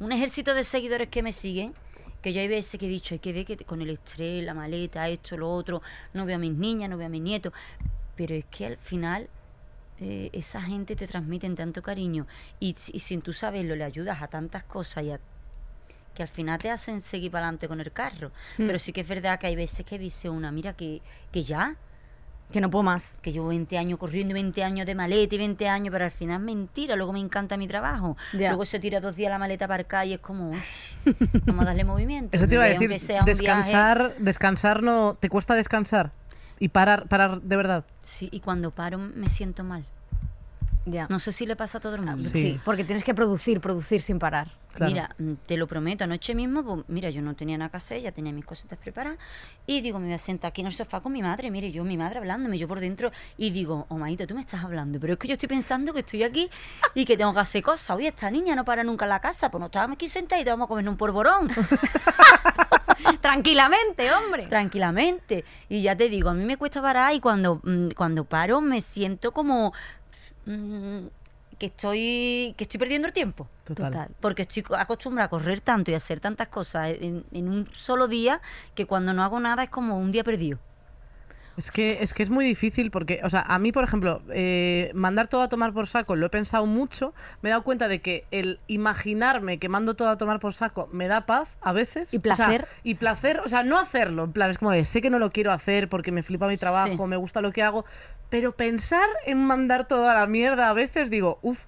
Un ejército de seguidores que me siguen, que yo hay veces que he dicho, hay que ver que te- con el estrés, la maleta, esto, lo otro, no veo a mis niñas, no veo a mis nietos. Pero es que al final eh, esa gente te transmiten tanto cariño y, y sin tú saberlo le ayudas a tantas cosas y a que al final te hacen seguir para adelante con el carro. Hmm. Pero sí que es verdad que hay veces que dice una, mira que, que ya, Que no puedo más. que llevo 20 años corriendo, 20 años de maleta y 20 años, pero al final es mentira, luego me encanta mi trabajo. Ya. Luego se tira dos días la maleta para acá y es como, uy, vamos a darle movimiento. Eso te iba a decir, sea un viaje. descansar, descansar no... ¿Te cuesta descansar? Y parar, parar de verdad. Sí, y cuando paro me siento mal. Ya. No sé si le pasa a todo el mundo. sí. Sí. porque tienes que producir, producir sin parar. Claro. Mira, mm, te lo prometo, anoche mismo, pues, mira, yo no tenía nada que hacer, ya tenía mis cositas preparadas, y digo, me voy a sentar aquí en el sofá con mi madre, mire, yo, mi madre hablándome, yo por dentro, y digo, oh, Maíta, tú me estás hablando, pero es que yo estoy pensando que estoy aquí y que tengo que hacer cosas. Oye, esta niña no para nunca en la casa, pues no estábamos aquí sentados y vamos a comer un porborón, Tranquilamente, hombre. tranquilamente. Y ya te digo, a mí me cuesta parar y cuando, mm, cuando paro me siento como mm, que estoy que estoy perdiendo el tiempo. Total. Total. Porque estoy co- acostumbrada a correr tanto y a hacer tantas cosas en, en un solo día que cuando no hago nada es como un día perdido. Es que, es que es muy difícil porque, o sea, a mí, por ejemplo, eh, mandar todo a tomar por saco, lo he pensado mucho, me he dado cuenta de que el imaginarme que mando todo a tomar por saco me da paz a veces. Y O sea, placer. y placer, o sea, no hacerlo, en plan, es como de, sé que no lo quiero hacer porque me flipa mi trabajo, Sí. me gusta lo que hago, pero pensar en mandar todo a la mierda a veces digo, uff,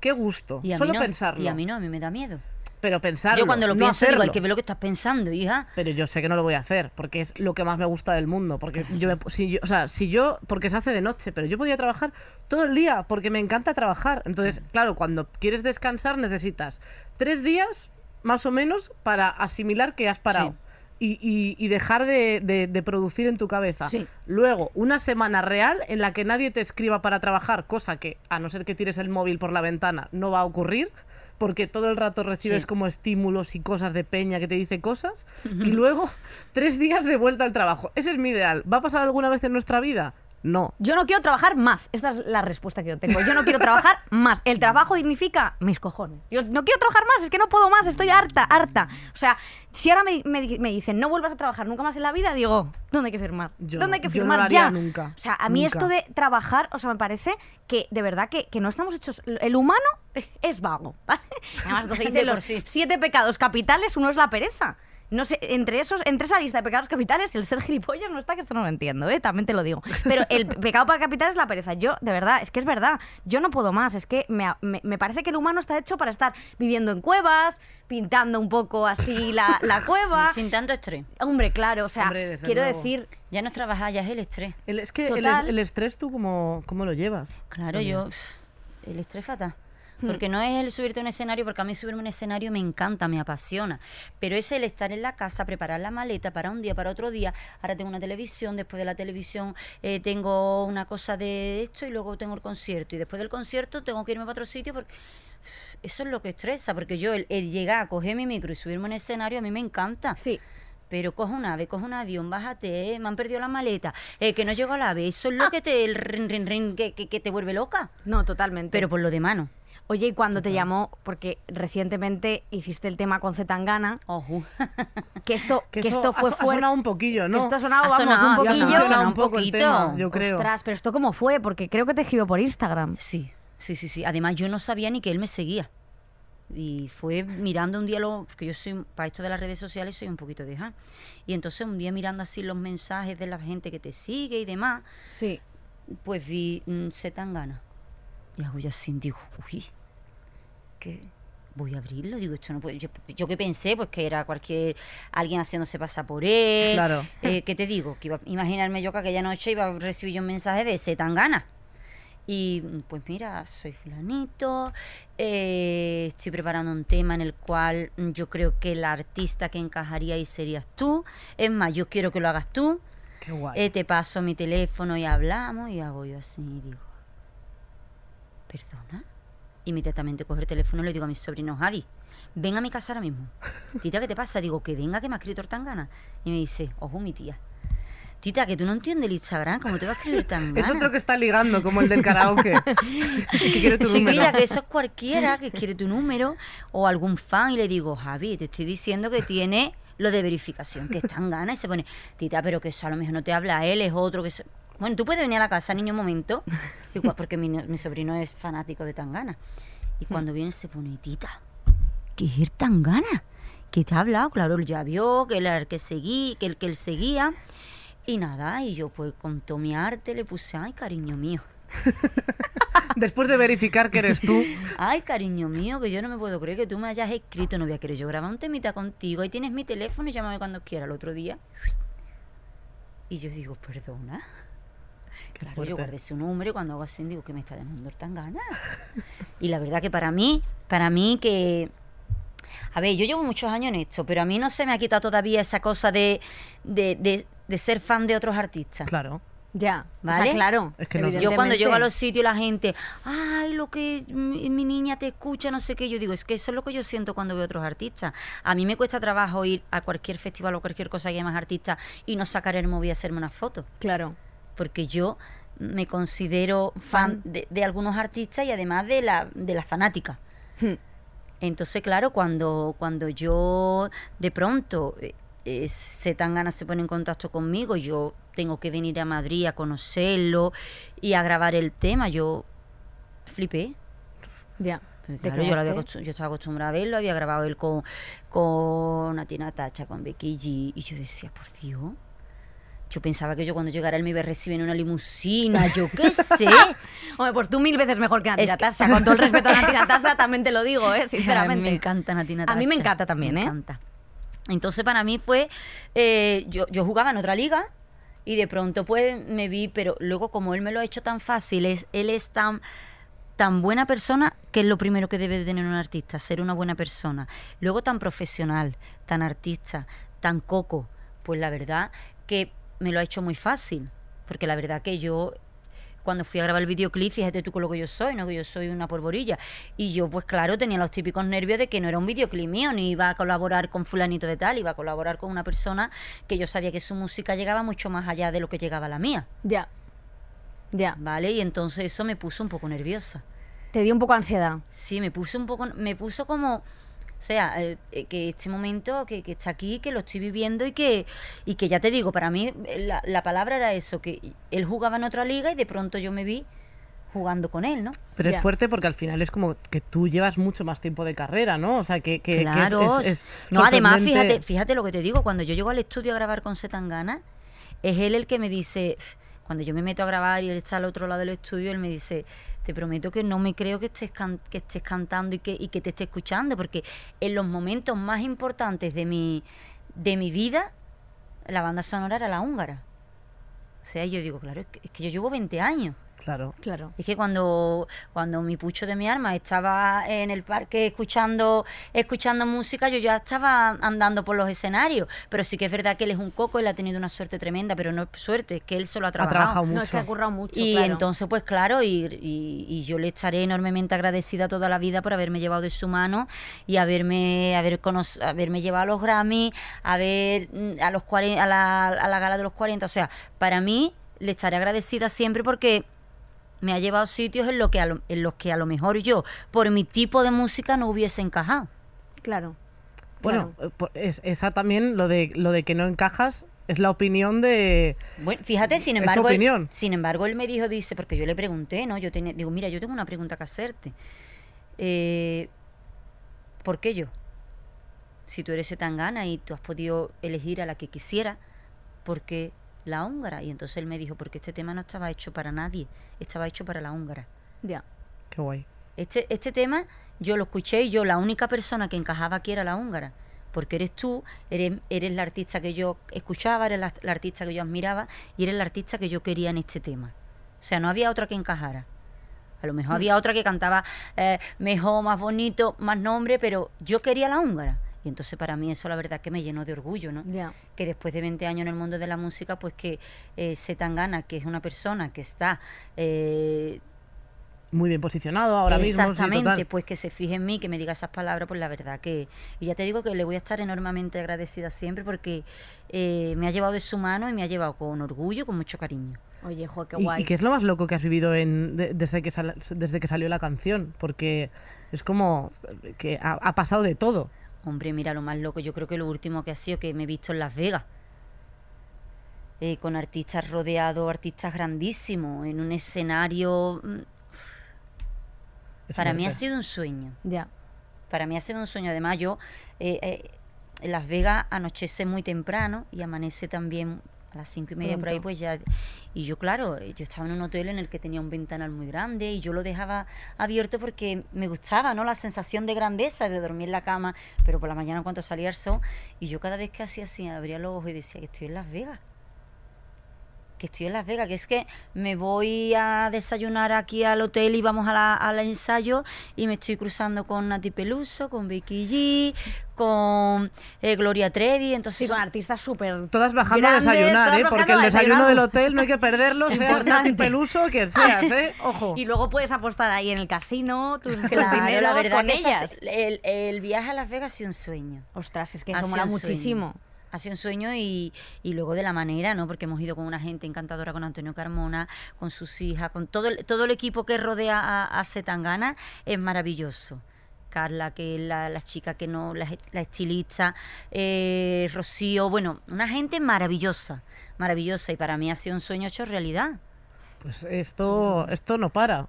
qué gusto, Y a solo mí no, pensarlo. Y a mí no, a mí me da miedo. Pero pensarlo, Yo cuando lo no pienso digo, hay hacerlo. que ver lo que estás pensando, hija. Pero yo sé que no lo voy a hacer, porque es lo que más me gusta del mundo. Porque yo, me- si yo, o sea, si yo, porque se hace de noche, pero yo podía trabajar todo el día, porque me encanta trabajar. Entonces, claro, cuando quieres descansar necesitas tres días, más o menos, para asimilar que has parado. Y, y- y dejar de, de- de producir en tu cabeza. Sí. Luego, una semana real en la que nadie te escriba para trabajar, cosa que, a no ser que tires el móvil por la ventana, no va a ocurrir, porque todo el rato recibes Sí. como estímulos y cosas de peña que te dice cosas. Y luego, tres días de vuelta al trabajo. Ese es mi ideal. ¿Va a pasar alguna vez en nuestra vida? No. Yo no quiero trabajar más. Esta es la respuesta que yo tengo. Yo no quiero trabajar más. El trabajo dignifica mis cojones. Yo no quiero trabajar más, es que no puedo más, estoy harta, harta. O sea, si ahora me, me di- me dicen no vuelvas a trabajar nunca más en la vida, digo, ¿dónde hay que firmar? Yo ¿Dónde no- hay que yo no firmar lo haría ya? nunca, O sea, a mí nunca. esto de trabajar, o sea, me parece que de verdad que, que no estamos hechos. El humano es vago. ¿vale? Además, se dice los siete pecados capitales, uno es la pereza. No sé, entre esos, entre esa lista de pecados capitales, el ser gilipollas no está, que esto no lo entiendo, ¿eh? también te lo digo. Pero el pecado para capital es la pereza. Yo, de verdad, es que es verdad. Yo no puedo más. Es que me, me- me parece que el humano está hecho para estar viviendo en cuevas, pintando un poco así la, la cueva. Sin tanto estrés. Hombre, claro, o sea, Hombre, quiero luego. decir, Ya no es trabajar, ya es el estrés. El- es que el, estrés, ¿tú cómo, cómo lo llevas? Claro, Sonia? yo. El estrés fatal. Hmm. Porque no es el subirte a un escenario, porque a mí subirme a un escenario me encanta, me apasiona. Pero es el estar en la casa, preparar la maleta para un día, para otro día. Ahora tengo una televisión, después de la televisión eh, tengo una cosa de esto y luego tengo el concierto. Y después del concierto tengo que irme para otro sitio porque. Eso es lo que estresa, porque yo el, el llegar a coger mi micro y subirme a un escenario a mí me encanta. sí. Pero coge un ave, coge un avión, bájate, eh, me han perdido la maleta, eh, que no llego al ave, eso es lo que te el rin, rin, rin, que, que- que te vuelve loca. No, totalmente. Pero por lo de mano. Oye, y cuando te llamó, porque recientemente hiciste el tema con Zetangana, Ojo. que esto, Que, que eso esto fue so- ha fuerte. sonado un poquillo, ¿no? Esto sonaba, Ha vamos, sonado, un poquillo. ha sonado un poquito. tema, yo creo. Ostras, pero esto cómo fue, porque creo que te escribió por Instagram. Sí, sí, sí, sí. Además yo no sabía ni que él me seguía. Y fue mirando un día, lo, porque yo soy, para esto de las redes sociales soy un poquito de ja. Y entonces un día mirando así los mensajes de la gente que te sigue y demás, Sí. pues vi mm, se tan gana. Y hago ya así, digo, uy, ¿qué, voy a abrirlo. Digo, esto no puede. Yo, yo que pensé, pues que era cualquier. alguien haciéndose pasar por él. Claro. Eh, ¿Qué te digo? Que iba a imaginarme yo que aquella noche iba a recibir yo un mensaje de ese tan gana. Y pues mira, soy fulanito, eh, estoy preparando un tema en el cual yo creo que la artista que encajaría ahí serías tú. Es más, yo quiero que lo hagas tú. Qué guay. Eh, te paso mi teléfono y hablamos y hago yo así y digo, ¿perdona? Inmediatamente cojo el teléfono y le digo a mi sobrino, Javi, ven a mi casa ahora mismo. Tita, ¿qué te pasa? Digo, que venga, que me ha escrito tan gana. Y me dice, ojo, mi tía. Tita, que tú no entiendes el Instagram, ¿cómo te va a escribir tan es otro que está ligando, como el del karaoke. que quiere tu número. mira, que eso es cualquiera que quiere tu número o algún fan y le digo, Javi, te estoy diciendo que tiene lo de verificación, que es tan gana y se pone, tita, pero que eso a lo mejor no te habla él, es otro que... se-". Bueno, tú puedes venir a la casa, niño, un momento, porque mi, mi sobrino es fanático de Tangana. Y cuando viene se pone, tita, ¿qué es el Tangana? ¿Qué te ha hablado? Claro, él ya vio que el que seguía, que el que él seguía. Y nada, y yo pues con todo mi arte le puse, ay, cariño mío. Después de verificar que eres tú, Ay, cariño mío, que yo no me puedo creer que tú me hayas escrito, no voy a querer yo grabar un temita contigo. Ahí tienes mi teléfono y llámame cuando quieras el otro día. Y yo digo, perdona. Claro, yo guardé su número y cuando hago así digo que me está llamando tan gana. Y la verdad que para mí, para mí que... A ver, yo llevo muchos años en esto, pero a mí no se me ha quitado todavía esa cosa de, de, de- de ser fan de otros artistas. claro. Ya, o sea, ¿Vale? claro. Es que no- Yo cuando llego a los sitios la gente, ay, lo que mi, mi niña te escucha, no sé qué, yo digo, es que eso es lo que yo siento cuando veo otros artistas. A mí me cuesta trabajo ir a cualquier festival o cualquier cosa que haya más artistas y no sacar el móvil y hacerme una foto, Claro. Porque yo me considero fan de, de algunos artistas y además de la, de la fanática. Hmm. Entonces, claro, cuando, cuando yo de pronto eh, eh, se tan ganas se pone en contacto conmigo, yo tengo que venir a Madrid a conocerlo y a grabar el tema, yo flipé. Ya. Claro, yo, había yo estaba acostumbrada a verlo, había grabado él con, con Natina Tacha, con Becky G, y yo decía, por Dios. Yo pensaba que yo cuando llegara él me iba a recibir en una limusina, yo qué sé. Hombre, pues tú mil veces mejor que Natina que- Tasa. Con todo el respeto a Natina Tasa, también te lo digo, ¿eh? A mí sinceramente. me encanta Natina A mí me encanta también, me ¿eh? encanta. Entonces para mí fue, eh, yo, yo jugaba en otra liga y de pronto pues me vi, pero luego como él me lo ha hecho tan fácil, es, él es tan, tan buena persona que es lo primero que debe de tener un artista, ser una buena persona. Luego tan profesional, tan artista, tan coco, pues la verdad que me lo ha hecho muy fácil, porque la verdad que yo cuando fui a grabar el videoclip, fíjate tú con lo que yo soy, ¿no? Que yo soy una polvorilla. Y yo, pues claro, tenía los típicos nervios de que no era un videoclip mío, ni iba a colaborar con fulanito de tal, iba a colaborar con una persona que yo sabía que su música llegaba mucho más allá de lo que llegaba la mía, Ya. Ya. ¿vale? Y entonces eso me puso un poco nerviosa. Te dio un poco ansiedad. Sí, me puso un poco, me puso como, o sea, eh, eh, que este momento que, que está aquí, que lo estoy viviendo y que, y que ya te digo, para mí eh, la, la palabra era eso, que él jugaba en otra liga y de pronto yo me vi jugando con él, ¿no? Pero Ya. es fuerte porque al final es como que tú llevas mucho más tiempo de carrera, ¿no? O sea, que, que, que es- Claro. es, es no, además, fíjate, fíjate lo que te digo, cuando yo llego al estudio a grabar con Setangana, es él el que me dice, cuando yo me meto a grabar y él está al otro lado del estudio, él me dice, te prometo que no me creo que estés, que estés cantando y que, y que te esté escuchando, porque en los momentos más importantes de mi, de mi vida, la banda sonora era la húngara. O sea, yo digo, claro, es que, es que yo llevo 20 años. Claro. Claro. Es que cuando, cuando mi pucho de mi arma estaba en el parque escuchando, escuchando música, yo ya estaba andando por los escenarios. Pero sí que es verdad que él es un coco, él ha tenido una suerte tremenda, pero no es suerte, es que él solo ha Ha trabajado. trabajado No, es que ha mucho. currado mucho, Y claro. entonces, pues claro, y, y- y yo le estaré enormemente agradecida toda la vida por haberme llevado de su mano y haberme, haber haberme llevado a los Grammy, a ver mm, a los 40, a la, a la gala de los 40. O sea, para mí le estaré agradecida siempre porque me ha llevado a sitios en, lo que a lo- en los que a lo mejor yo, por mi tipo de música, no hubiese encajado. Claro. Bueno, claro. eh, es, esa también, lo de, lo de que no encajas, es la opinión de... Bueno, fíjate, sin embargo, él- sin embargo, él me dijo, dice, porque yo le pregunté, ¿no? Yo tenía, digo, mira, yo tengo una pregunta que hacerte. Eh, ¿Por qué yo? Si tú eres tangana y tú has podido elegir a la que quisiera, ¿por qué la húngara? Y entonces él me dijo, porque este tema no estaba hecho para nadie, estaba hecho para la húngara. Ya. Qué guay. Este, este tema yo lo escuché y yo la única persona que encajaba aquí era la húngara. Porque eres tú, eres, eres la artista que yo escuchaba, eres la, la artista que yo admiraba y eres la artista que yo quería en este tema. O sea, no había otra que encajara. A lo mejor había otra que cantaba eh, mejor, más bonito, más nombre, pero yo quería la húngara. Y entonces para mí eso la verdad que me llenó de orgullo, ¿no? Que después de 20 años en el mundo de la música, pues que eh, Setangana, que es una persona que está eh, Muy bien posicionado ahora mismo. sí, Exactamente, pues que se fije en mí, que me diga esas palabras, pues la verdad que... Y ya te digo que le voy a estar enormemente agradecida siempre porque eh, me ha llevado de su mano y me ha llevado con orgullo, y con mucho cariño. Oye, jo, qué ¿Y, guay. y qué es lo más loco que has vivido en, de- desde, que sal- desde que salió la canción? Porque es como que ha, ha pasado de todo. Hombre, mira, lo más loco, yo creo que lo último que ha sido que me he visto en Las Vegas. eh, con artistas rodeados, artistas grandísimos, en un escenario... mm, Es Para mí ha sido un sueño. Ya. Para mí ha sido un sueño. Además, yo eh, eh, en Las Vegas anochece muy temprano y amanece también a las cinco y media por ahí, pues ya. Y yo, claro, yo estaba en un hotel en el que tenía un ventanal muy grande y yo lo dejaba abierto porque me gustaba, ¿no? La sensación de grandeza de dormir en la cama, pero por la mañana cuando salía el sol. Y yo cada vez que hacía así, abría los ojos y decía que estoy en Las Vegas que estoy en Las Vegas, que es que me voy a desayunar aquí al hotel y vamos a la- al ensayo y me estoy cruzando con Nati Peluso, con Becky G, con eh, Gloria Trevi, entonces Sí, con son- artistas súper. Todas bajando grandes, a desayunar, ¿eh? Porque el desayuno del hotel no hay que perderlo, sea. Nati Peluso, quien seas, ¿eh? Ojo. Y luego puedes apostar ahí en el casino tus, tus Claro, dineros la verdad con ellas. es- el, el viaje a Las Vegas ha sido un sueño. Ostras, es que eso mola sueño. Ha sido un sueño y, y luego de la manera, ¿no? Porque hemos ido con una gente encantadora, con Antonio Carmona, con sus hijas, con todo el, todo el equipo que rodea a, a Zetangana, es maravilloso. Carla, que es la, la chica que no, la, la estilista, eh, Rocío, bueno, una gente maravillosa, maravillosa. Y para mí ha sido un sueño hecho realidad. Pues esto, esto no para.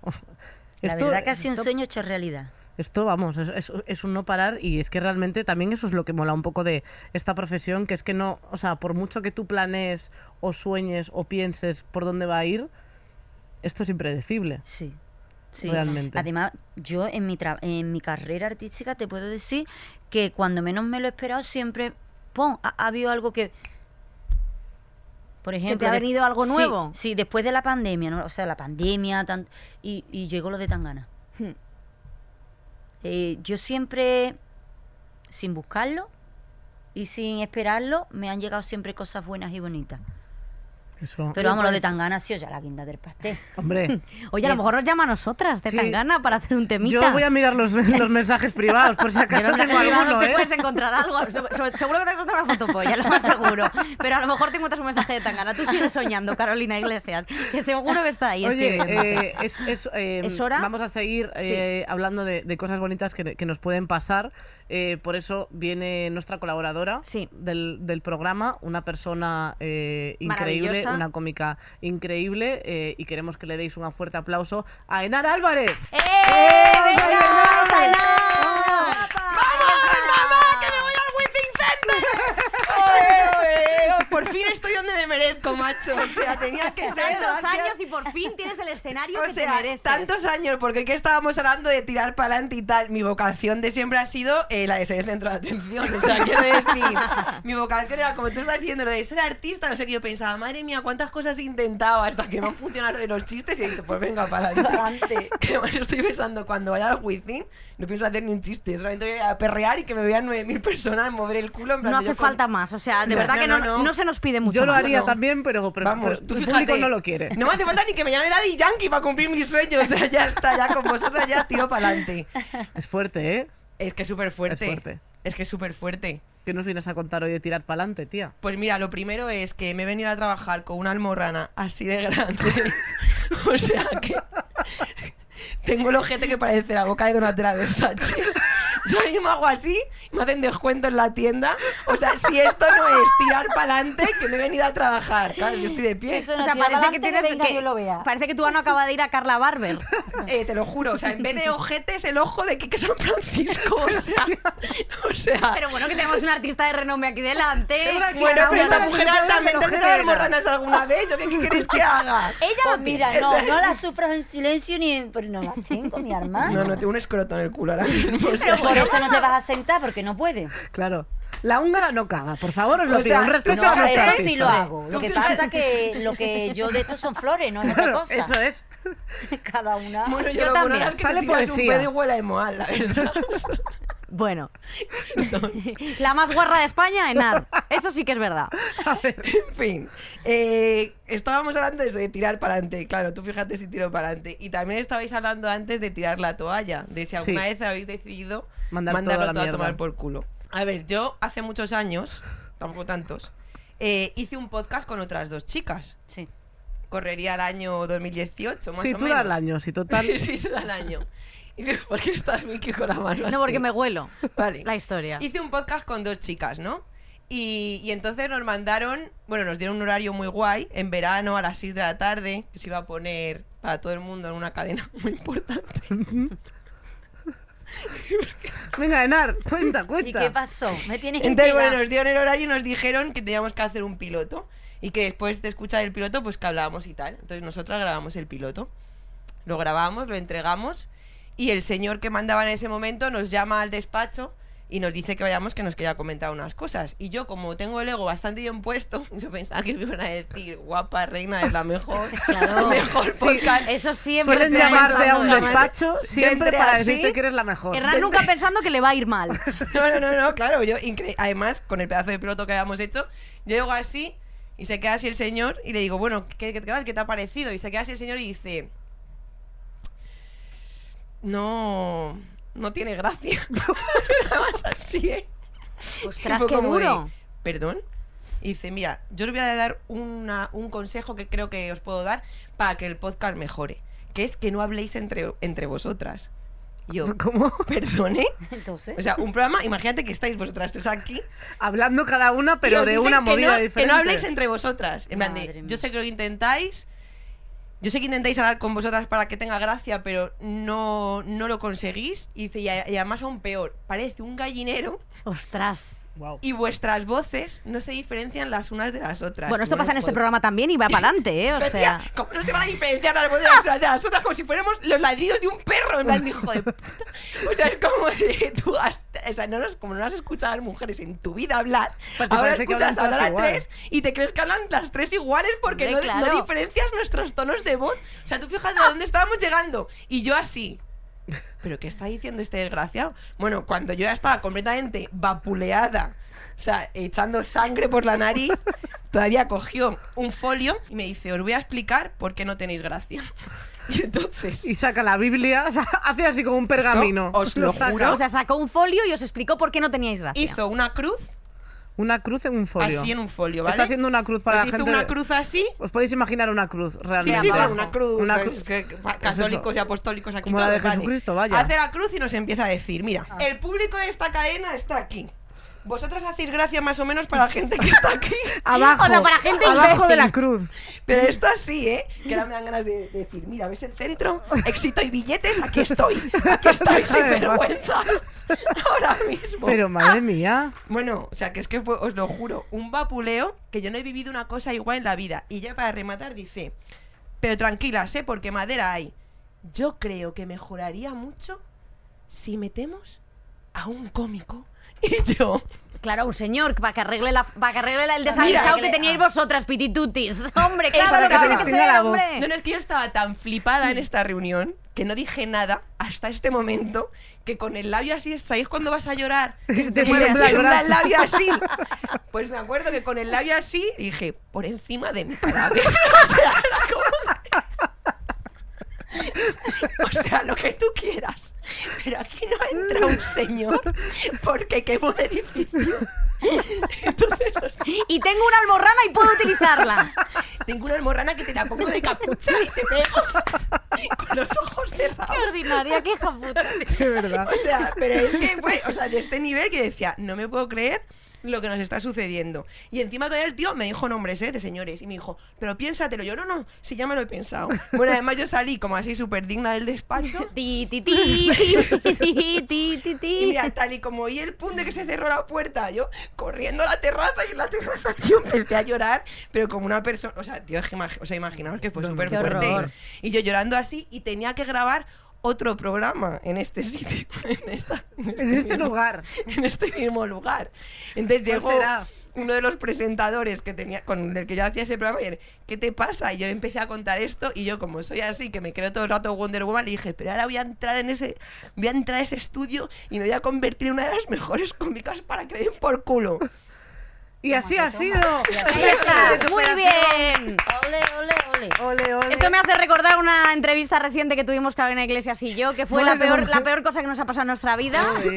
La Esto- verdad que ha sido un sueño hecho realidad. Esto, vamos, es, es- es un no parar y es que realmente también eso es lo que mola un poco de esta profesión, que es que no, o sea, por mucho que tú planees o sueñes o pienses por dónde va a ir, esto es impredecible. Sí. Sí. Realmente. Además, yo en mi, tra- en mi carrera artística te puedo decir que cuando menos me lo he esperado siempre, ¡pum! ha, ha habido algo que... Por ejemplo... ha de- venido algo sí, nuevo? Sí, después de la pandemia, ¿no? O sea, la pandemia, tan- y, y llegó lo de Tangana. Hmm. Eh, yo siempre, sin buscarlo y sin esperarlo, me han llegado siempre cosas buenas y bonitas. Eso, Pero vamos, lo de pues- Tangana ha sido ya la guinda del pastel. hombre, Oye, a lo mejor nos llama a nosotras de Sí. Tangana para hacer un temita. yo voy a mirar los, los mensajes privados por si acaso no tengo alguno, te ¿eh? puedes encontrar algo. Se- se- Seguro que te encuentras una fotopolla, lo más seguro. Pero a lo mejor te encuentras un mensaje de Tangana. Tú sigues soñando, Carolina Iglesias, que seguro que está ahí Oye, eh, es, es, eh, ¿Es hora? vamos a seguir eh, hablando de, de cosas bonitas que, que nos pueden pasar. Eh, por eso viene nuestra colaboradora Sí. del, del programa, una persona eh, increíble, una cómica increíble, eh, y queremos que le deis un fuerte aplauso a Enar Álvarez. ¡Eh! ¡Vamos, ¡Venga, Ainhoa! Ainhoa! ¡Vamos, mamá! ¡Que me voy al Wizzing Center! ¡Oye, oye! Por fin estoy donde me merezco, macho. O sea, tenía que ser. Tantos gracias. años y por fin tienes el escenario O que te sea, mereces. tantos años, porque aquí estábamos hablando de tirar para adelante y tal. Mi vocación de siempre ha sido eh, la de ser el centro de atención. O sea, quiero decir, mi vocación era como tú estás diciendo, lo de ser artista, no sé qué. Yo pensaba, madre mía, cuántas cosas he intentado hasta que me han funcionado de los chistes y he dicho, pues venga, para adelante. que además estoy pensando, cuando vaya al Wizzing, no pienso hacer ni un chiste, solamente voy a perrear y que me vean 9.000 personas mover el culo. En plan, No hace con- falta más. O sea, de O sea, verdad que no, no, no, no, no. se nos pide mucho Yo lo más. haría no. también, pero, pero- Vamos, pero tú el fíjate. público no lo quiere. No me hace falta ni que me llame Daddy Yankee para cumplir mis sueños. O sea, ya está, ya con vosotros ya tiro para adelante. Es fuerte, ¿eh? Es que es súper fuerte. Es fuerte. Es que es súper fuerte. ¿Qué nos vienes a contar hoy de tirar para adelante, tía? Pues mira, lo primero es que me he venido a trabajar con una almorrana así de grande. o sea que tengo el ojete que parece la boca de Donatella Versace. Yo mismo hago así y me hacen descuento en la tienda. O sea, si esto no es tirar para adelante, que me he venido a trabajar. Claro, si estoy de pie. Eso O no, sea, tira parece que tienes venga, que, yo lo vea. parece que tu ano acaba de ir a Carla Barber. Eh, te lo juro, o sea, en vez de ojete es el ojo de Quique San Francisco. O sea, o sea Pero bueno, que tenemos un artista de renombre aquí delante. Bueno, pero esta mujer del tendrá morranas alguna vez. ¿Yo qué, qué queréis que haga? Ella lo mira, no, no la sufras en silencio ni en... Pero no la tengo, mi hermano. No, no, tengo un escroto en el culo ahora mismo. o sea. Por eso no te vas a sentar, porque no puede. Claro. La húngara no caga, por favor, os lo O pido. sea, Un respeto No, a nuestra eso sí lo hago. Lo que pasa que lo que yo de esto son flores, no es otra Claro, cosa. eso es. Cada una. Bueno, yo, Yo también. bueno es que Sale te tiras un poesía. pedo y huele a emoal, la verdad. Bueno. La más guarra de España, Enar. Eso sí que es verdad. en fin, eh, estábamos hablando de eso, de tirar para adelante. Claro, tú fíjate si tiro para adelante. Y también estabais hablando antes de tirar la toalla, de si alguna Sí. vez habéis decidido Mandar mandarlo todo a mierda. tomar por culo. A ver, yo hace muchos años, tampoco tantos, eh, hice un podcast con otras dos chicas. Sí. Correría el año 2018, más Sí, o tú menos. das el año, si total. Sí, sí, el año. Y digo, ¿por qué estás Miki con la mano No, porque me huelo Vale. la historia. Hice un podcast con dos chicas, ¿no? Y, y entonces nos mandaron, bueno, nos dieron un horario muy guay, en verano a las 6 de la tarde, que se iba a poner para todo el mundo en una cadena muy importante. Venga, Enar, cuenta, ¿Y cuenta. qué pasó? Me tienes que Entonces, bueno, nos dieron el horario y nos dijeron que teníamos que hacer un piloto. Y que después de escuchar el piloto, pues que hablábamos y tal. Entonces nosotras grabamos el piloto. Lo grabamos, lo entregamos. Y el señor que mandaba en ese momento nos llama al despacho y nos dice que vayamos, que nos quería comentar unas cosas. Y yo, como tengo el ego bastante bien puesto, yo pensaba que me iban a decir, guapa reina, es la mejor, Claro. mejor podcast. Eso siempre Suelen llamarte a un despacho Yo siempre para así, decirte que eres la mejor. Hernán nunca pensando que le va a ir mal. No, no, no, no, claro, yo además con el pedazo de piloto que habíamos hecho, yo llego así y se queda así el señor y le digo, bueno, ¿qué, qué, tal? ¿Qué te ha parecido? Y se queda así el señor y dice, no, no tiene gracia. Nada más así, ¿eh? Ostras, qué de, duro. ¿Perdón? Y dice, mira, yo os voy a dar una- un consejo que creo que os puedo dar para que el podcast mejore, que es que no habléis entre, entre vosotras. Yo, ¿Cómo? ¿perdone? Entonces. O sea, un programa, imagínate que estáis vosotras tres aquí. Hablando cada una, pero de una movida no, diferente. Que no habléis entre vosotras. En plan de, yo sé que lo intentáis. Yo sé que intentáis hablar con vosotras para que tenga gracia, pero no, no lo conseguís. Y dice, y, además aún peor, parece un gallinero Ostras. Y vuestras voces no se diferencian las unas de las otras. Bueno, esto pasa en este programa también y va para adelante, ¿eh? O Pero, sea. tía, ¿cómo no se van a diferenciar las voces de las unas de las otras? Como si fuéramos los ladridos de un perro. En plan, hijo de puta. O sea, es como de tú has- o sea, no nos- como no has escuchado a las mujeres en tu vida hablar, ahora escuchas hablar a igual. tres y te crees que hablan las tres iguales porque Hombre, no, diferencias nuestros tonos de voz. O sea, tú fíjate a dónde estábamos llegando. Y yo así. ¿Pero qué está diciendo este desgraciado? Bueno, cuando yo ya estaba completamente vapuleada, o sea, echando sangre por la nariz, todavía cogió un folio y me dice, os voy a explicar por qué no tenéis gracia. Y entonces... Y saca la Biblia, o sea, hace así como un pergamino. os lo saca. juro. O sea, sacó un folio y os explicó por qué no teníais gracia. Hizo una cruz, Una cruz en un folio. así en un folio, ¿vale? Está haciendo una cruz para Nos la hizo gente. una cruz así. Os podéis imaginar una cruz, Sí, realmente. sí, bueno, una cruz, Una pues, cruz. que- que- Pues católicos y apostólicos aquí. Como la de todos, vale. Jesucristo, vaya. Hace la cruz y nos empieza a decir, mira, el público de esta cadena está aquí. Vosotros hacéis gracia más o menos para la gente que está aquí. Abajo, O sea, para gente abajo de la cruz. Pero esto así, ¿eh? Que ahora me dan ganas de, de decir, mira, ¿ves el centro? Éxito y billetes, aquí estoy. Aquí estoy sin vergüenza. Ahora mismo. Pero madre mía. Bueno, o sea, que es que fue, os lo juro, un vapuleo que yo no he vivido una cosa igual en la vida. Y ya para rematar dice, pero tranquilas, ¿eh? Porque madera hay. Yo creo que mejoraría mucho si metemos a un cómico. Y yo, Claro, un señor para que arregle, la, para que arregle la- el desaguisado que teníais vosotras, pititutis. Hombre, Eso claro, lo que tiene que ser, hombre. no, no, es que yo estaba tan flipada en esta reunión que no dije nada hasta este momento que con el labio así, ¿sabéis cuando vas a llorar? Se te Que te tiembla el labio así. Pues me acuerdo que con el labio así dije, por encima de mi cadáver. o sea, era como... O sea, lo que tú quieras. Pero aquí no entra un señor porque quemó un edificio. Entonces, Y tengo una almorrana y puedo utilizarla. tengo una almorrana que te la pongo de capucha y te pego. con los ojos cerrados. Qué ordinaria, qué hija puta. De verdad. O sea, pero es que fue, o sea, de este nivel que decía, no me puedo creer lo que nos está sucediendo. Y encima todavía el tío me dijo nombres, ¿eh? De señores. Y me dijo, pero piénsatelo. Yo, no, no, si ya me lo he pensado. Bueno, además yo salí como así súper digna del despacho. Ti, ti, ti, ti, ti, ti, ti, Y ti. mira, tal y como oí el pum de que se cerró la puerta, yo corriendo a la terraza y en la terraza, tío, empecé a llorar, pero como una persona, o sea, tío, es que imag- o sea, imaginaos que fue súper fuerte. horror. Y yo llorando así y tenía que grabar otro programa en este sitio, en, esta, En este mismo- lugar. en este mismo lugar. Entonces ¿Cuál llegó será? uno de los presentadores que tenía con el que yo hacía ese programa y él, ¿qué te pasa? Y yo empecé a contar esto y yo como soy así, que me creo todo el rato Wonder Woman, le dije, pero ahora voy a entrar en ese voy a entrar a ese estudio y me voy a convertir en una de las mejores cómicas para que me den por culo. Y así ha sido. Está, muy bien. Ole, ole, ole. Ole, ole. Esto me hace recordar una entrevista reciente que tuvimos Carolina Iglesias y yo, que fue la peor, la peor cosa que nos ha pasado en nuestra vida.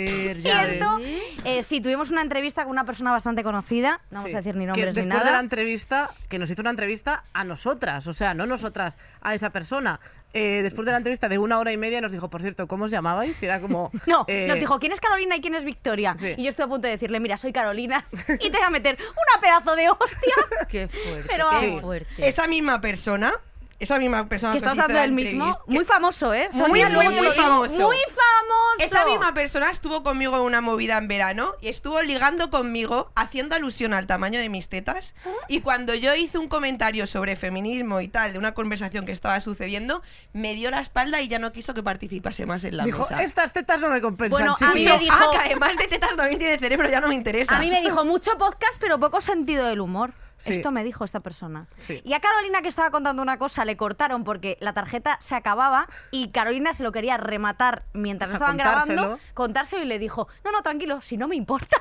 Ya ¿Cierto? ves. Eh, sí, tuvimos una entrevista con una persona bastante conocida, no vamos a decir ni Que nombres ni después de la entrevista, que nos hizo una entrevista a nosotras, o sea, no nosotras, a esa persona. Eh, después de la entrevista de una hora y media nos dijo, por cierto, ¿cómo os llamabais? Y era como... No, eh, nos dijo, ¿quién es Carolina y quién es Victoria? Sí. Y yo estoy a punto de decirle, mira, soy Carolina, y te voy a meter una pedazo de hostia. Qué fuerte, Pero qué fuerte. Esa misma persona, esa misma persona que hablando la del mismo, muy famoso, ¿eh? Muy, muy, muy famoso. Muy famoso. Esa misma persona estuvo conmigo en una movida en verano y estuvo ligando conmigo haciendo alusión al tamaño de mis tetas. Y cuando yo hice un comentario sobre feminismo y tal, de una conversación que estaba sucediendo, me dio la espalda y ya no quiso que participase más en la Dijo, mesa. estas tetas no me compensan, Bueno, a chiquillo". mí me dijo- "Ah, que además de tetas también tiene cerebro, ya no me interesa. A mí me dijo mucho podcast, pero poco sentido del humor. Sí. Esto me dijo esta persona. Sí. Y a Carolina, que estaba contando una cosa, le cortaron porque la tarjeta se acababa y Carolina se lo quería rematar mientras O sea, estaban contárselo. grabando, contárselo y le dijo, no, no, tranquilo, si no me importa.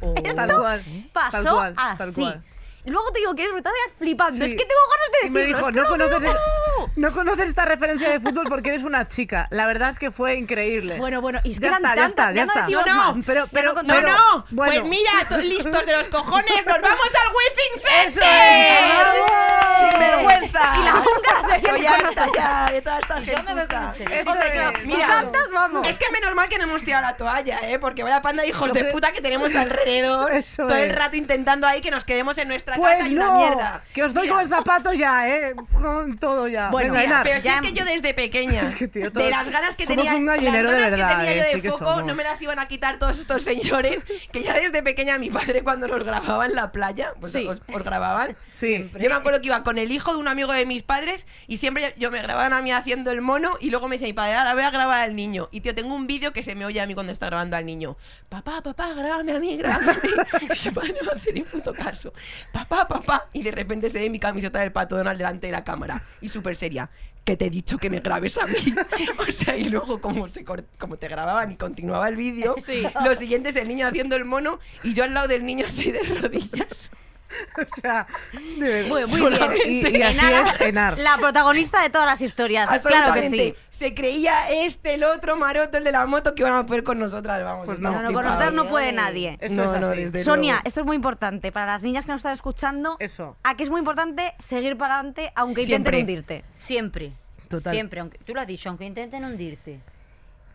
Oh. Tal cual. Pasó tal cual, así. tal cual. Y luego te digo que es brutal, flipando. Sí. Es que tengo ganas de Y me decirlo. dijo, es que no conoces, dejo". no conoces esta referencia de fútbol porque eres una chica. La verdad es que fue increíble. Bueno, bueno, y es ya está, ya tantas, está, ya no está. No, más. no, pero- pero- No, pero- no, bueno. pues mira, to- listos de los cojones, nos vamos al Withing ¡Eso Center. es! ¡Sin vergüenza! Y la se Estoy harta ya de toda esta Yo me voy con gentuza. ustedes. Eso José, claro, es, ¿tú mira. cantas? Vamos. Es que menos mal que no hemos tirado la toalla, ¿eh? Porque vaya panda de hijos de puta que tenemos alrededor todo el rato intentando ahí que nos quedemos en nuestra Pues casa y una no, mierda. que os doy Mira, con el zapato ya, ¿eh? Con todo ya. Bueno, Venga, mira, pero si ya es que yo desde pequeña, Es que, tío, de las ganas que tenía, un las gallinero de ganas verdad, que tenía eh, yo de sí foco, no me las iban a quitar todos estos señores que ya desde pequeña mi padre cuando los grababa en la playa, pues Sí. os, os grababan. Sí. Yo me acuerdo que iba con el hijo de un amigo de mis padres y siempre yo me grababan a mí haciendo el mono y luego me decía mi padre, ahora voy a grabar al niño. Y tío, tengo un vídeo que se me oye a mí cuando está grabando al niño. Papá, papá, grábame a mí, grábame a mí. Y mi padre no va a hacer ni puto caso. Papá, papá. Y de repente se ve mi camiseta del pato Donald delante de la cámara. Y súper seria. Que te he dicho que me grabes a mí. o sea, y luego como, se cort- como te grababan y continuaba el vídeo, lo siguiente es el niño haciendo el mono y yo al lado del niño así de rodillas. O sea, de Muy, muy Solamente. bien. Y, y así Enar, es Enar. La protagonista de todas las historias. Claro que sí. Se creía este, el otro maroto, el de la moto, que iban a poder con nosotras. Vamos, Pues no, No, no, con nosotras no puede nadie. Eso No, es no, así. desde Sonia, luego. esto es muy importante para las niñas que nos están escuchando. Eso. A que es muy importante seguir para adelante aunque Siempre. intenten hundirte. Siempre. Total. Siempre, aunque tú lo has dicho, aunque intenten hundirte.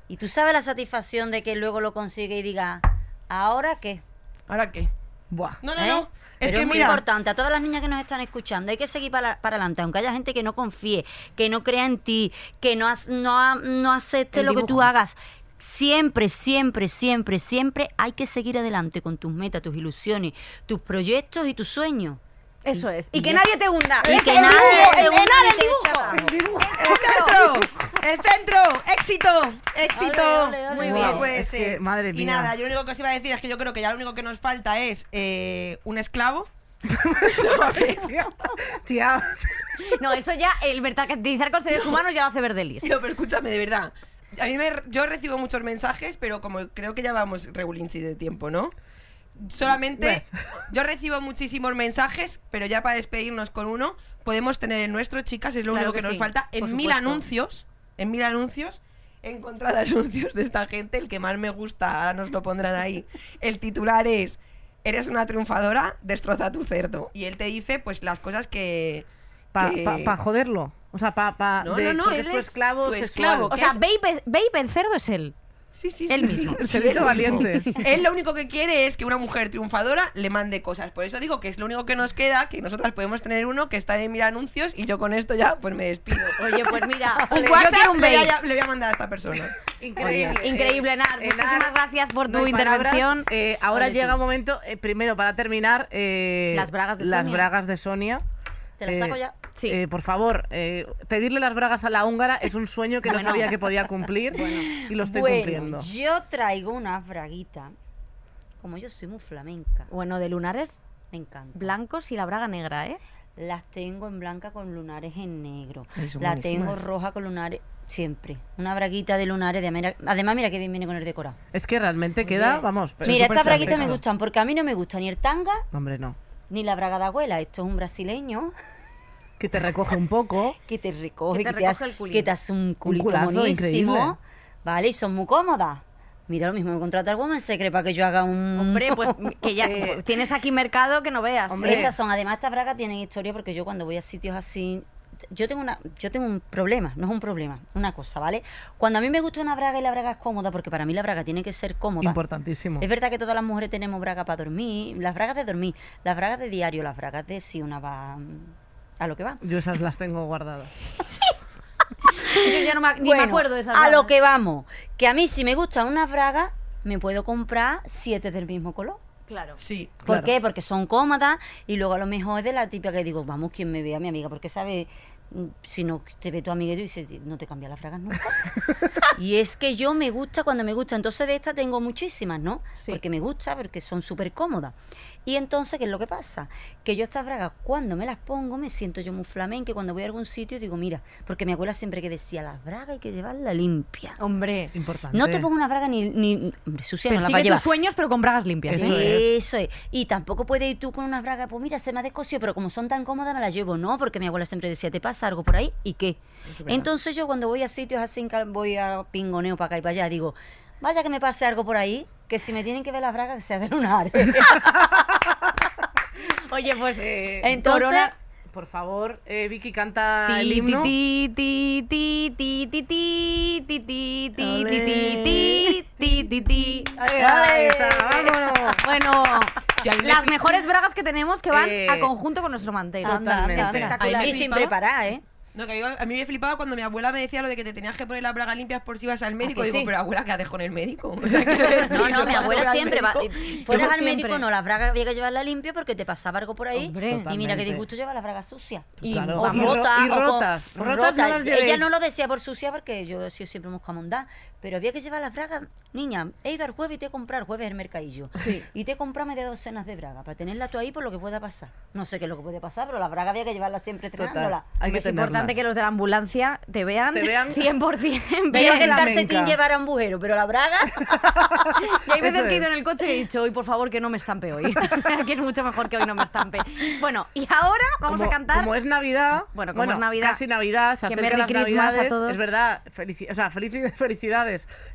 Y tú sabes la satisfacción de que luego lo consigue y diga, ¿ahora qué? ¿Ahora qué? Buah. No, no, ¿Eh? no. Es Pero que muy mira, importante, a todas las niñas que nos están escuchando, hay que seguir para, para adelante, aunque haya gente que no confíe, que no crea en ti, que no, no, no acepte El lo que tú hagas. Siempre, siempre, siempre, siempre hay que seguir adelante con tus metas, tus ilusiones, tus proyectos y tus sueños. Eso es. Y Y que nadie te hunda. Y que el nadie te el hunda el dibujo. centro, el centro, éxito, éxito. Muy bien, madre Y mía. nada, yo lo único que os iba a decir es que yo creo que ya lo único que nos falta es eh, un esclavo. Tía, No, eso ya, el mercantilizar con seres humanos ya lo hace Verdelis. No, pero escúchame, de verdad. A mí me, yo recibo muchos mensajes, pero como creo que ya vamos regulinchi de tiempo, ¿no? Solamente yo recibo muchísimos mensajes, pero ya para despedirnos con uno, podemos tener el nuestro, chicas, es lo Claro único que, que nos sí, falta. En por mil supuesto. anuncios, en mil anuncios, he encontrado anuncios de esta gente. El que más me gusta, ahora nos lo pondrán ahí. El titular es: Eres una triunfadora, destroza tu cerdo. Y él te dice, pues, las cosas que. para que- pa, pa joderlo. O sea, pa, pa No, no, no, es tu es esclavo tu esclavo. O ¿Qué sea? Babe, Babe el cerdo es él. Sí, sí, Él sí, mismo. sí, sí, cerdito él valiente. mismo. Él lo único que quiere es que una mujer triunfadora le mande cosas. Por eso digo que es lo único que nos queda, que nosotras podemos tener uno que está en mira anuncios y yo con esto ya pues me despido. Oye, pues mira, Un yo WhatsApp un le, voy a, le voy a mandar a esta persona. Increíble. Oye, increíble, Enar. Enar, Muchísimas gracias por no tu intervención. Eh, ahora llega un momento, eh, primero para terminar, eh, Las bragas de las Sonia. bragas de Sonia. Te la Eh, saco ya. Sí. Eh, por favor, eh, pedirle las bragas a la húngara es un sueño que no Bueno. sabía que podía cumplir y lo estoy bueno, cumpliendo. yo traigo una braguita. Como yo soy muy flamenca, Bueno, de lunares me encanta. blancos y la braga negra, ¿eh? Las tengo en blanca con lunares en negro. La tengo roja con lunares siempre. Una braguita de lunares de Además, mira que bien viene con el decorado. Es que realmente queda, vamos, pero mira, estas braguitas me gustan porque a mí no me gusta ni el tanga hombre, no. Ni la braga de abuela. Esto es un brasileño Que te recoge un poco. que te recoge, Que te que, te, recoge hace, que te hace un culito buenísimo. increíble. Vale, y son muy cómodas. Mira, lo mismo me contrata el Woman Secret para que yo haga un... Hombre, pues que ya Eh, tienes aquí mercado que no veas. hombre. Estas son, además estas bragas tienen historia porque yo cuando voy a sitios así, yo tengo una, yo tengo un problema, no es un problema, una cosa, ¿vale? Cuando a mí me gusta una braga y la braga es cómoda, porque para mí la braga tiene que ser cómoda. Importantísimo. Es verdad que todas las mujeres tenemos braga para dormir, las bragas de dormir, las bragas de diario, las bragas de si una va a lo que va. Yo esas las tengo guardadas. Yo ya no me, ni me acuerdo de esas A bragas. lo que vamos, que a mí si me gustan unas bragas, me puedo comprar siete del mismo color. Claro. Sí. ¿Por Claro. qué? Porque son cómodas y luego a lo mejor es de la típica que digo, vamos, quien me vea mi amiga, porque sabe, Mm, si no te ve tu amiga y dices, no te cambia las fragas nunca. y es que yo me gusta cuando me gusta, entonces de estas tengo muchísimas, ¿no? Sí. Porque me gusta, porque son súper cómodas. Y entonces, ¿qué es lo que pasa? Que yo estas bragas, cuando me las pongo, me siento yo muy flamenca y cuando voy a algún sitio digo, mira, porque mi abuela siempre que decía, las bragas hay que llevarla limpia. Hombre, Importante. No te pongo una braga ni, ni hombre, sucia, no las va a llevar. tus sueños pero con bragas limpias. Eso ¿eh? es. Eso es. Y tampoco puedes ir tú con unas bragas, pues mira, se me ha descosido, pero como son tan cómodas me las llevo. No, porque mi abuela siempre decía, ¿te pasa algo por ahí? ¿Y qué? Entonces yo cuando voy a sitios así, voy a pingoneo para acá y para allá, digo, vaya que me pase algo por ahí, que si me tienen que ver las bragas, que se hacen una área. Oye, pues Eh, Entonces- Corona, por favor, eh, Vicky canta el Ti, himno. ti, ti, ti, ti, ti, ti, ti, ti, ti, ti, Ole. ti, ti, ti, ti. Ahí, ahí está, vámonos. Bueno, las mejores bragas que tenemos que van Eh, a conjunto con nuestro. Totalmente. Espectacular. Ahí y sin preparar, ¿eh? No, que digo, a mí me flipaba cuando mi abuela me decía lo de que te tenías que poner las bragas limpias por si ibas al médico. que Digo, sí? pero abuela, ¿qué haces con el médico? O sea, decir, No, no, mi abuela siempre va. eh, Fueras Yo al médico, no, las bragas había que llevarla limpia porque te pasaba algo por ahí. Hombre. y mira qué Totalmente. disgusto lleva las bragas sucias. Y- Claro. O Y ro- rotas, y o con- rotas. Rotas no las llevéis. Ella no lo decía por sucia porque yo sido siempre muy jamondá, pero había que llevar las bragas. Niña, he ido al jueves y te he comprado, el jueves el mercadillo. Y te he comprado media docenas de bragas para tenerla tú ahí por lo que pueda pasar. No sé qué es lo que puede pasar, pero las bragas había que llevarlas siempre. Hay que es importante que los de la ambulancia te vean, Te vean 100% Pero bien. que el calcetín llevara un pero la braga. Y hay veces Eso que he ido en el coche y he dicho, hoy por favor que no me estampe hoy. que es mucho mejor que hoy no me estampe. Bueno, y ahora vamos como, a cantar. Como es Navidad, Bueno, como es Navidad, casi Navidad, se que Merry las Christmas a Navidades. todos. Es verdad, felici- o sea, felici-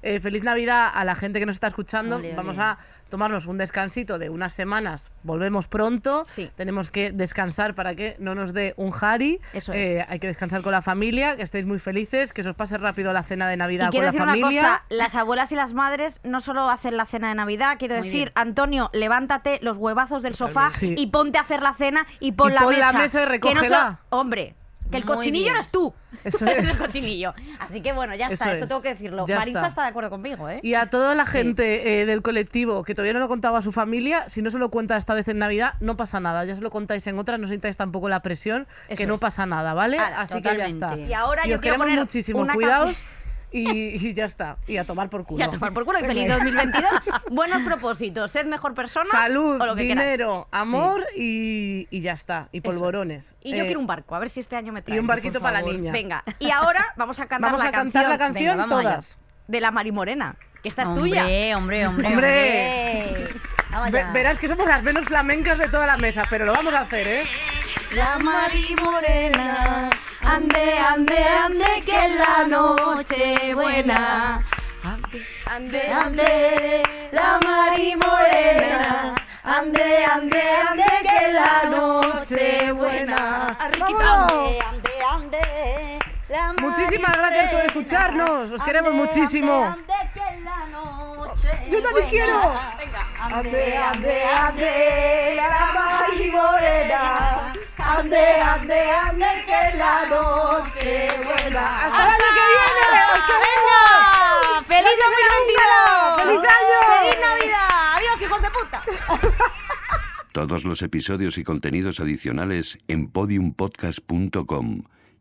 Eh, feliz Navidad a la gente que nos está escuchando. Vamos a tomarnos un descansito de unas semanas. Volvemos pronto. Sí. Tenemos que descansar para que no nos dé un jari. Eso Eh, es. hay que descansar con la familia, que estéis muy felices, que os pase rápido la cena de Y Navidad quiero con la decir familia. una cosa, las abuelas y las madres no solo hacen la cena de Navidad, quiero Muy decir, bien. Antonio, levántate los huevazos del sofá Sí. y ponte a hacer la cena y pon, Y la, pon la mesa. y Que no recógela. so- Hombre, que el Muy cochinillo bien. eres tú. Eso es. el cochinillo. Así que bueno, ya está, Eso esto es. tengo que decirlo. Ya Marisa está. está. de acuerdo conmigo, ¿eh? Y a toda la Sí. gente eh, del colectivo que todavía no lo contaba a su familia, si no se lo cuenta esta vez en Navidad, no pasa nada. Ya se lo contáis en otras, no sintáis tampoco la presión, Eso que no es. pasa nada, ¿vale? Ala, Así que ya totalmente. está. Y ahora yo os quiero queremos poner muchísimo, una cuidaos y, y ya está. Y a tomar por culo. Y a tomar por culo y feliz 2022. Buenos propósitos, sed mejor persona Salud, o lo que dinero, queráis. amor y, y ya está. Y Eso es. polvorones. Y yo Eh, quiero un barco, a ver si este año me traen. y un barquito para la niña. Venga, y ahora vamos a cantar, Vamos la, a cantar la canción Venga, vamos allá. todas. de la Mari Morena, que esta es hombre, tuya. Hombre, hombre, Hombre. hombre. Verás que somos las menos flamencas de toda la mesa, pero lo vamos a hacer, ¿eh? La Mari Morena, Ande, ande, ande, que es la noche buena. Ande, ande, la Mari Morena. Ande, ande, ande, que es la noche buena. Arriquitao. ande, ande, ande. Muchísimas gracias por escucharnos, os queremos Ande, muchísimo. ande, ande, que la noche Yo también buena. quiero. Ande, ande, ande, la morena. Ande, ande, ande, que la noche buena. ¡Hasta el año que viene! ¡Ay, qué ¡Venga! ¡Feliz 2022! ¡Feliz año! ¡Feliz Navidad! ¡Adiós, hijos de puta! Todos los episodios y contenidos adicionales en podiumpodcast.com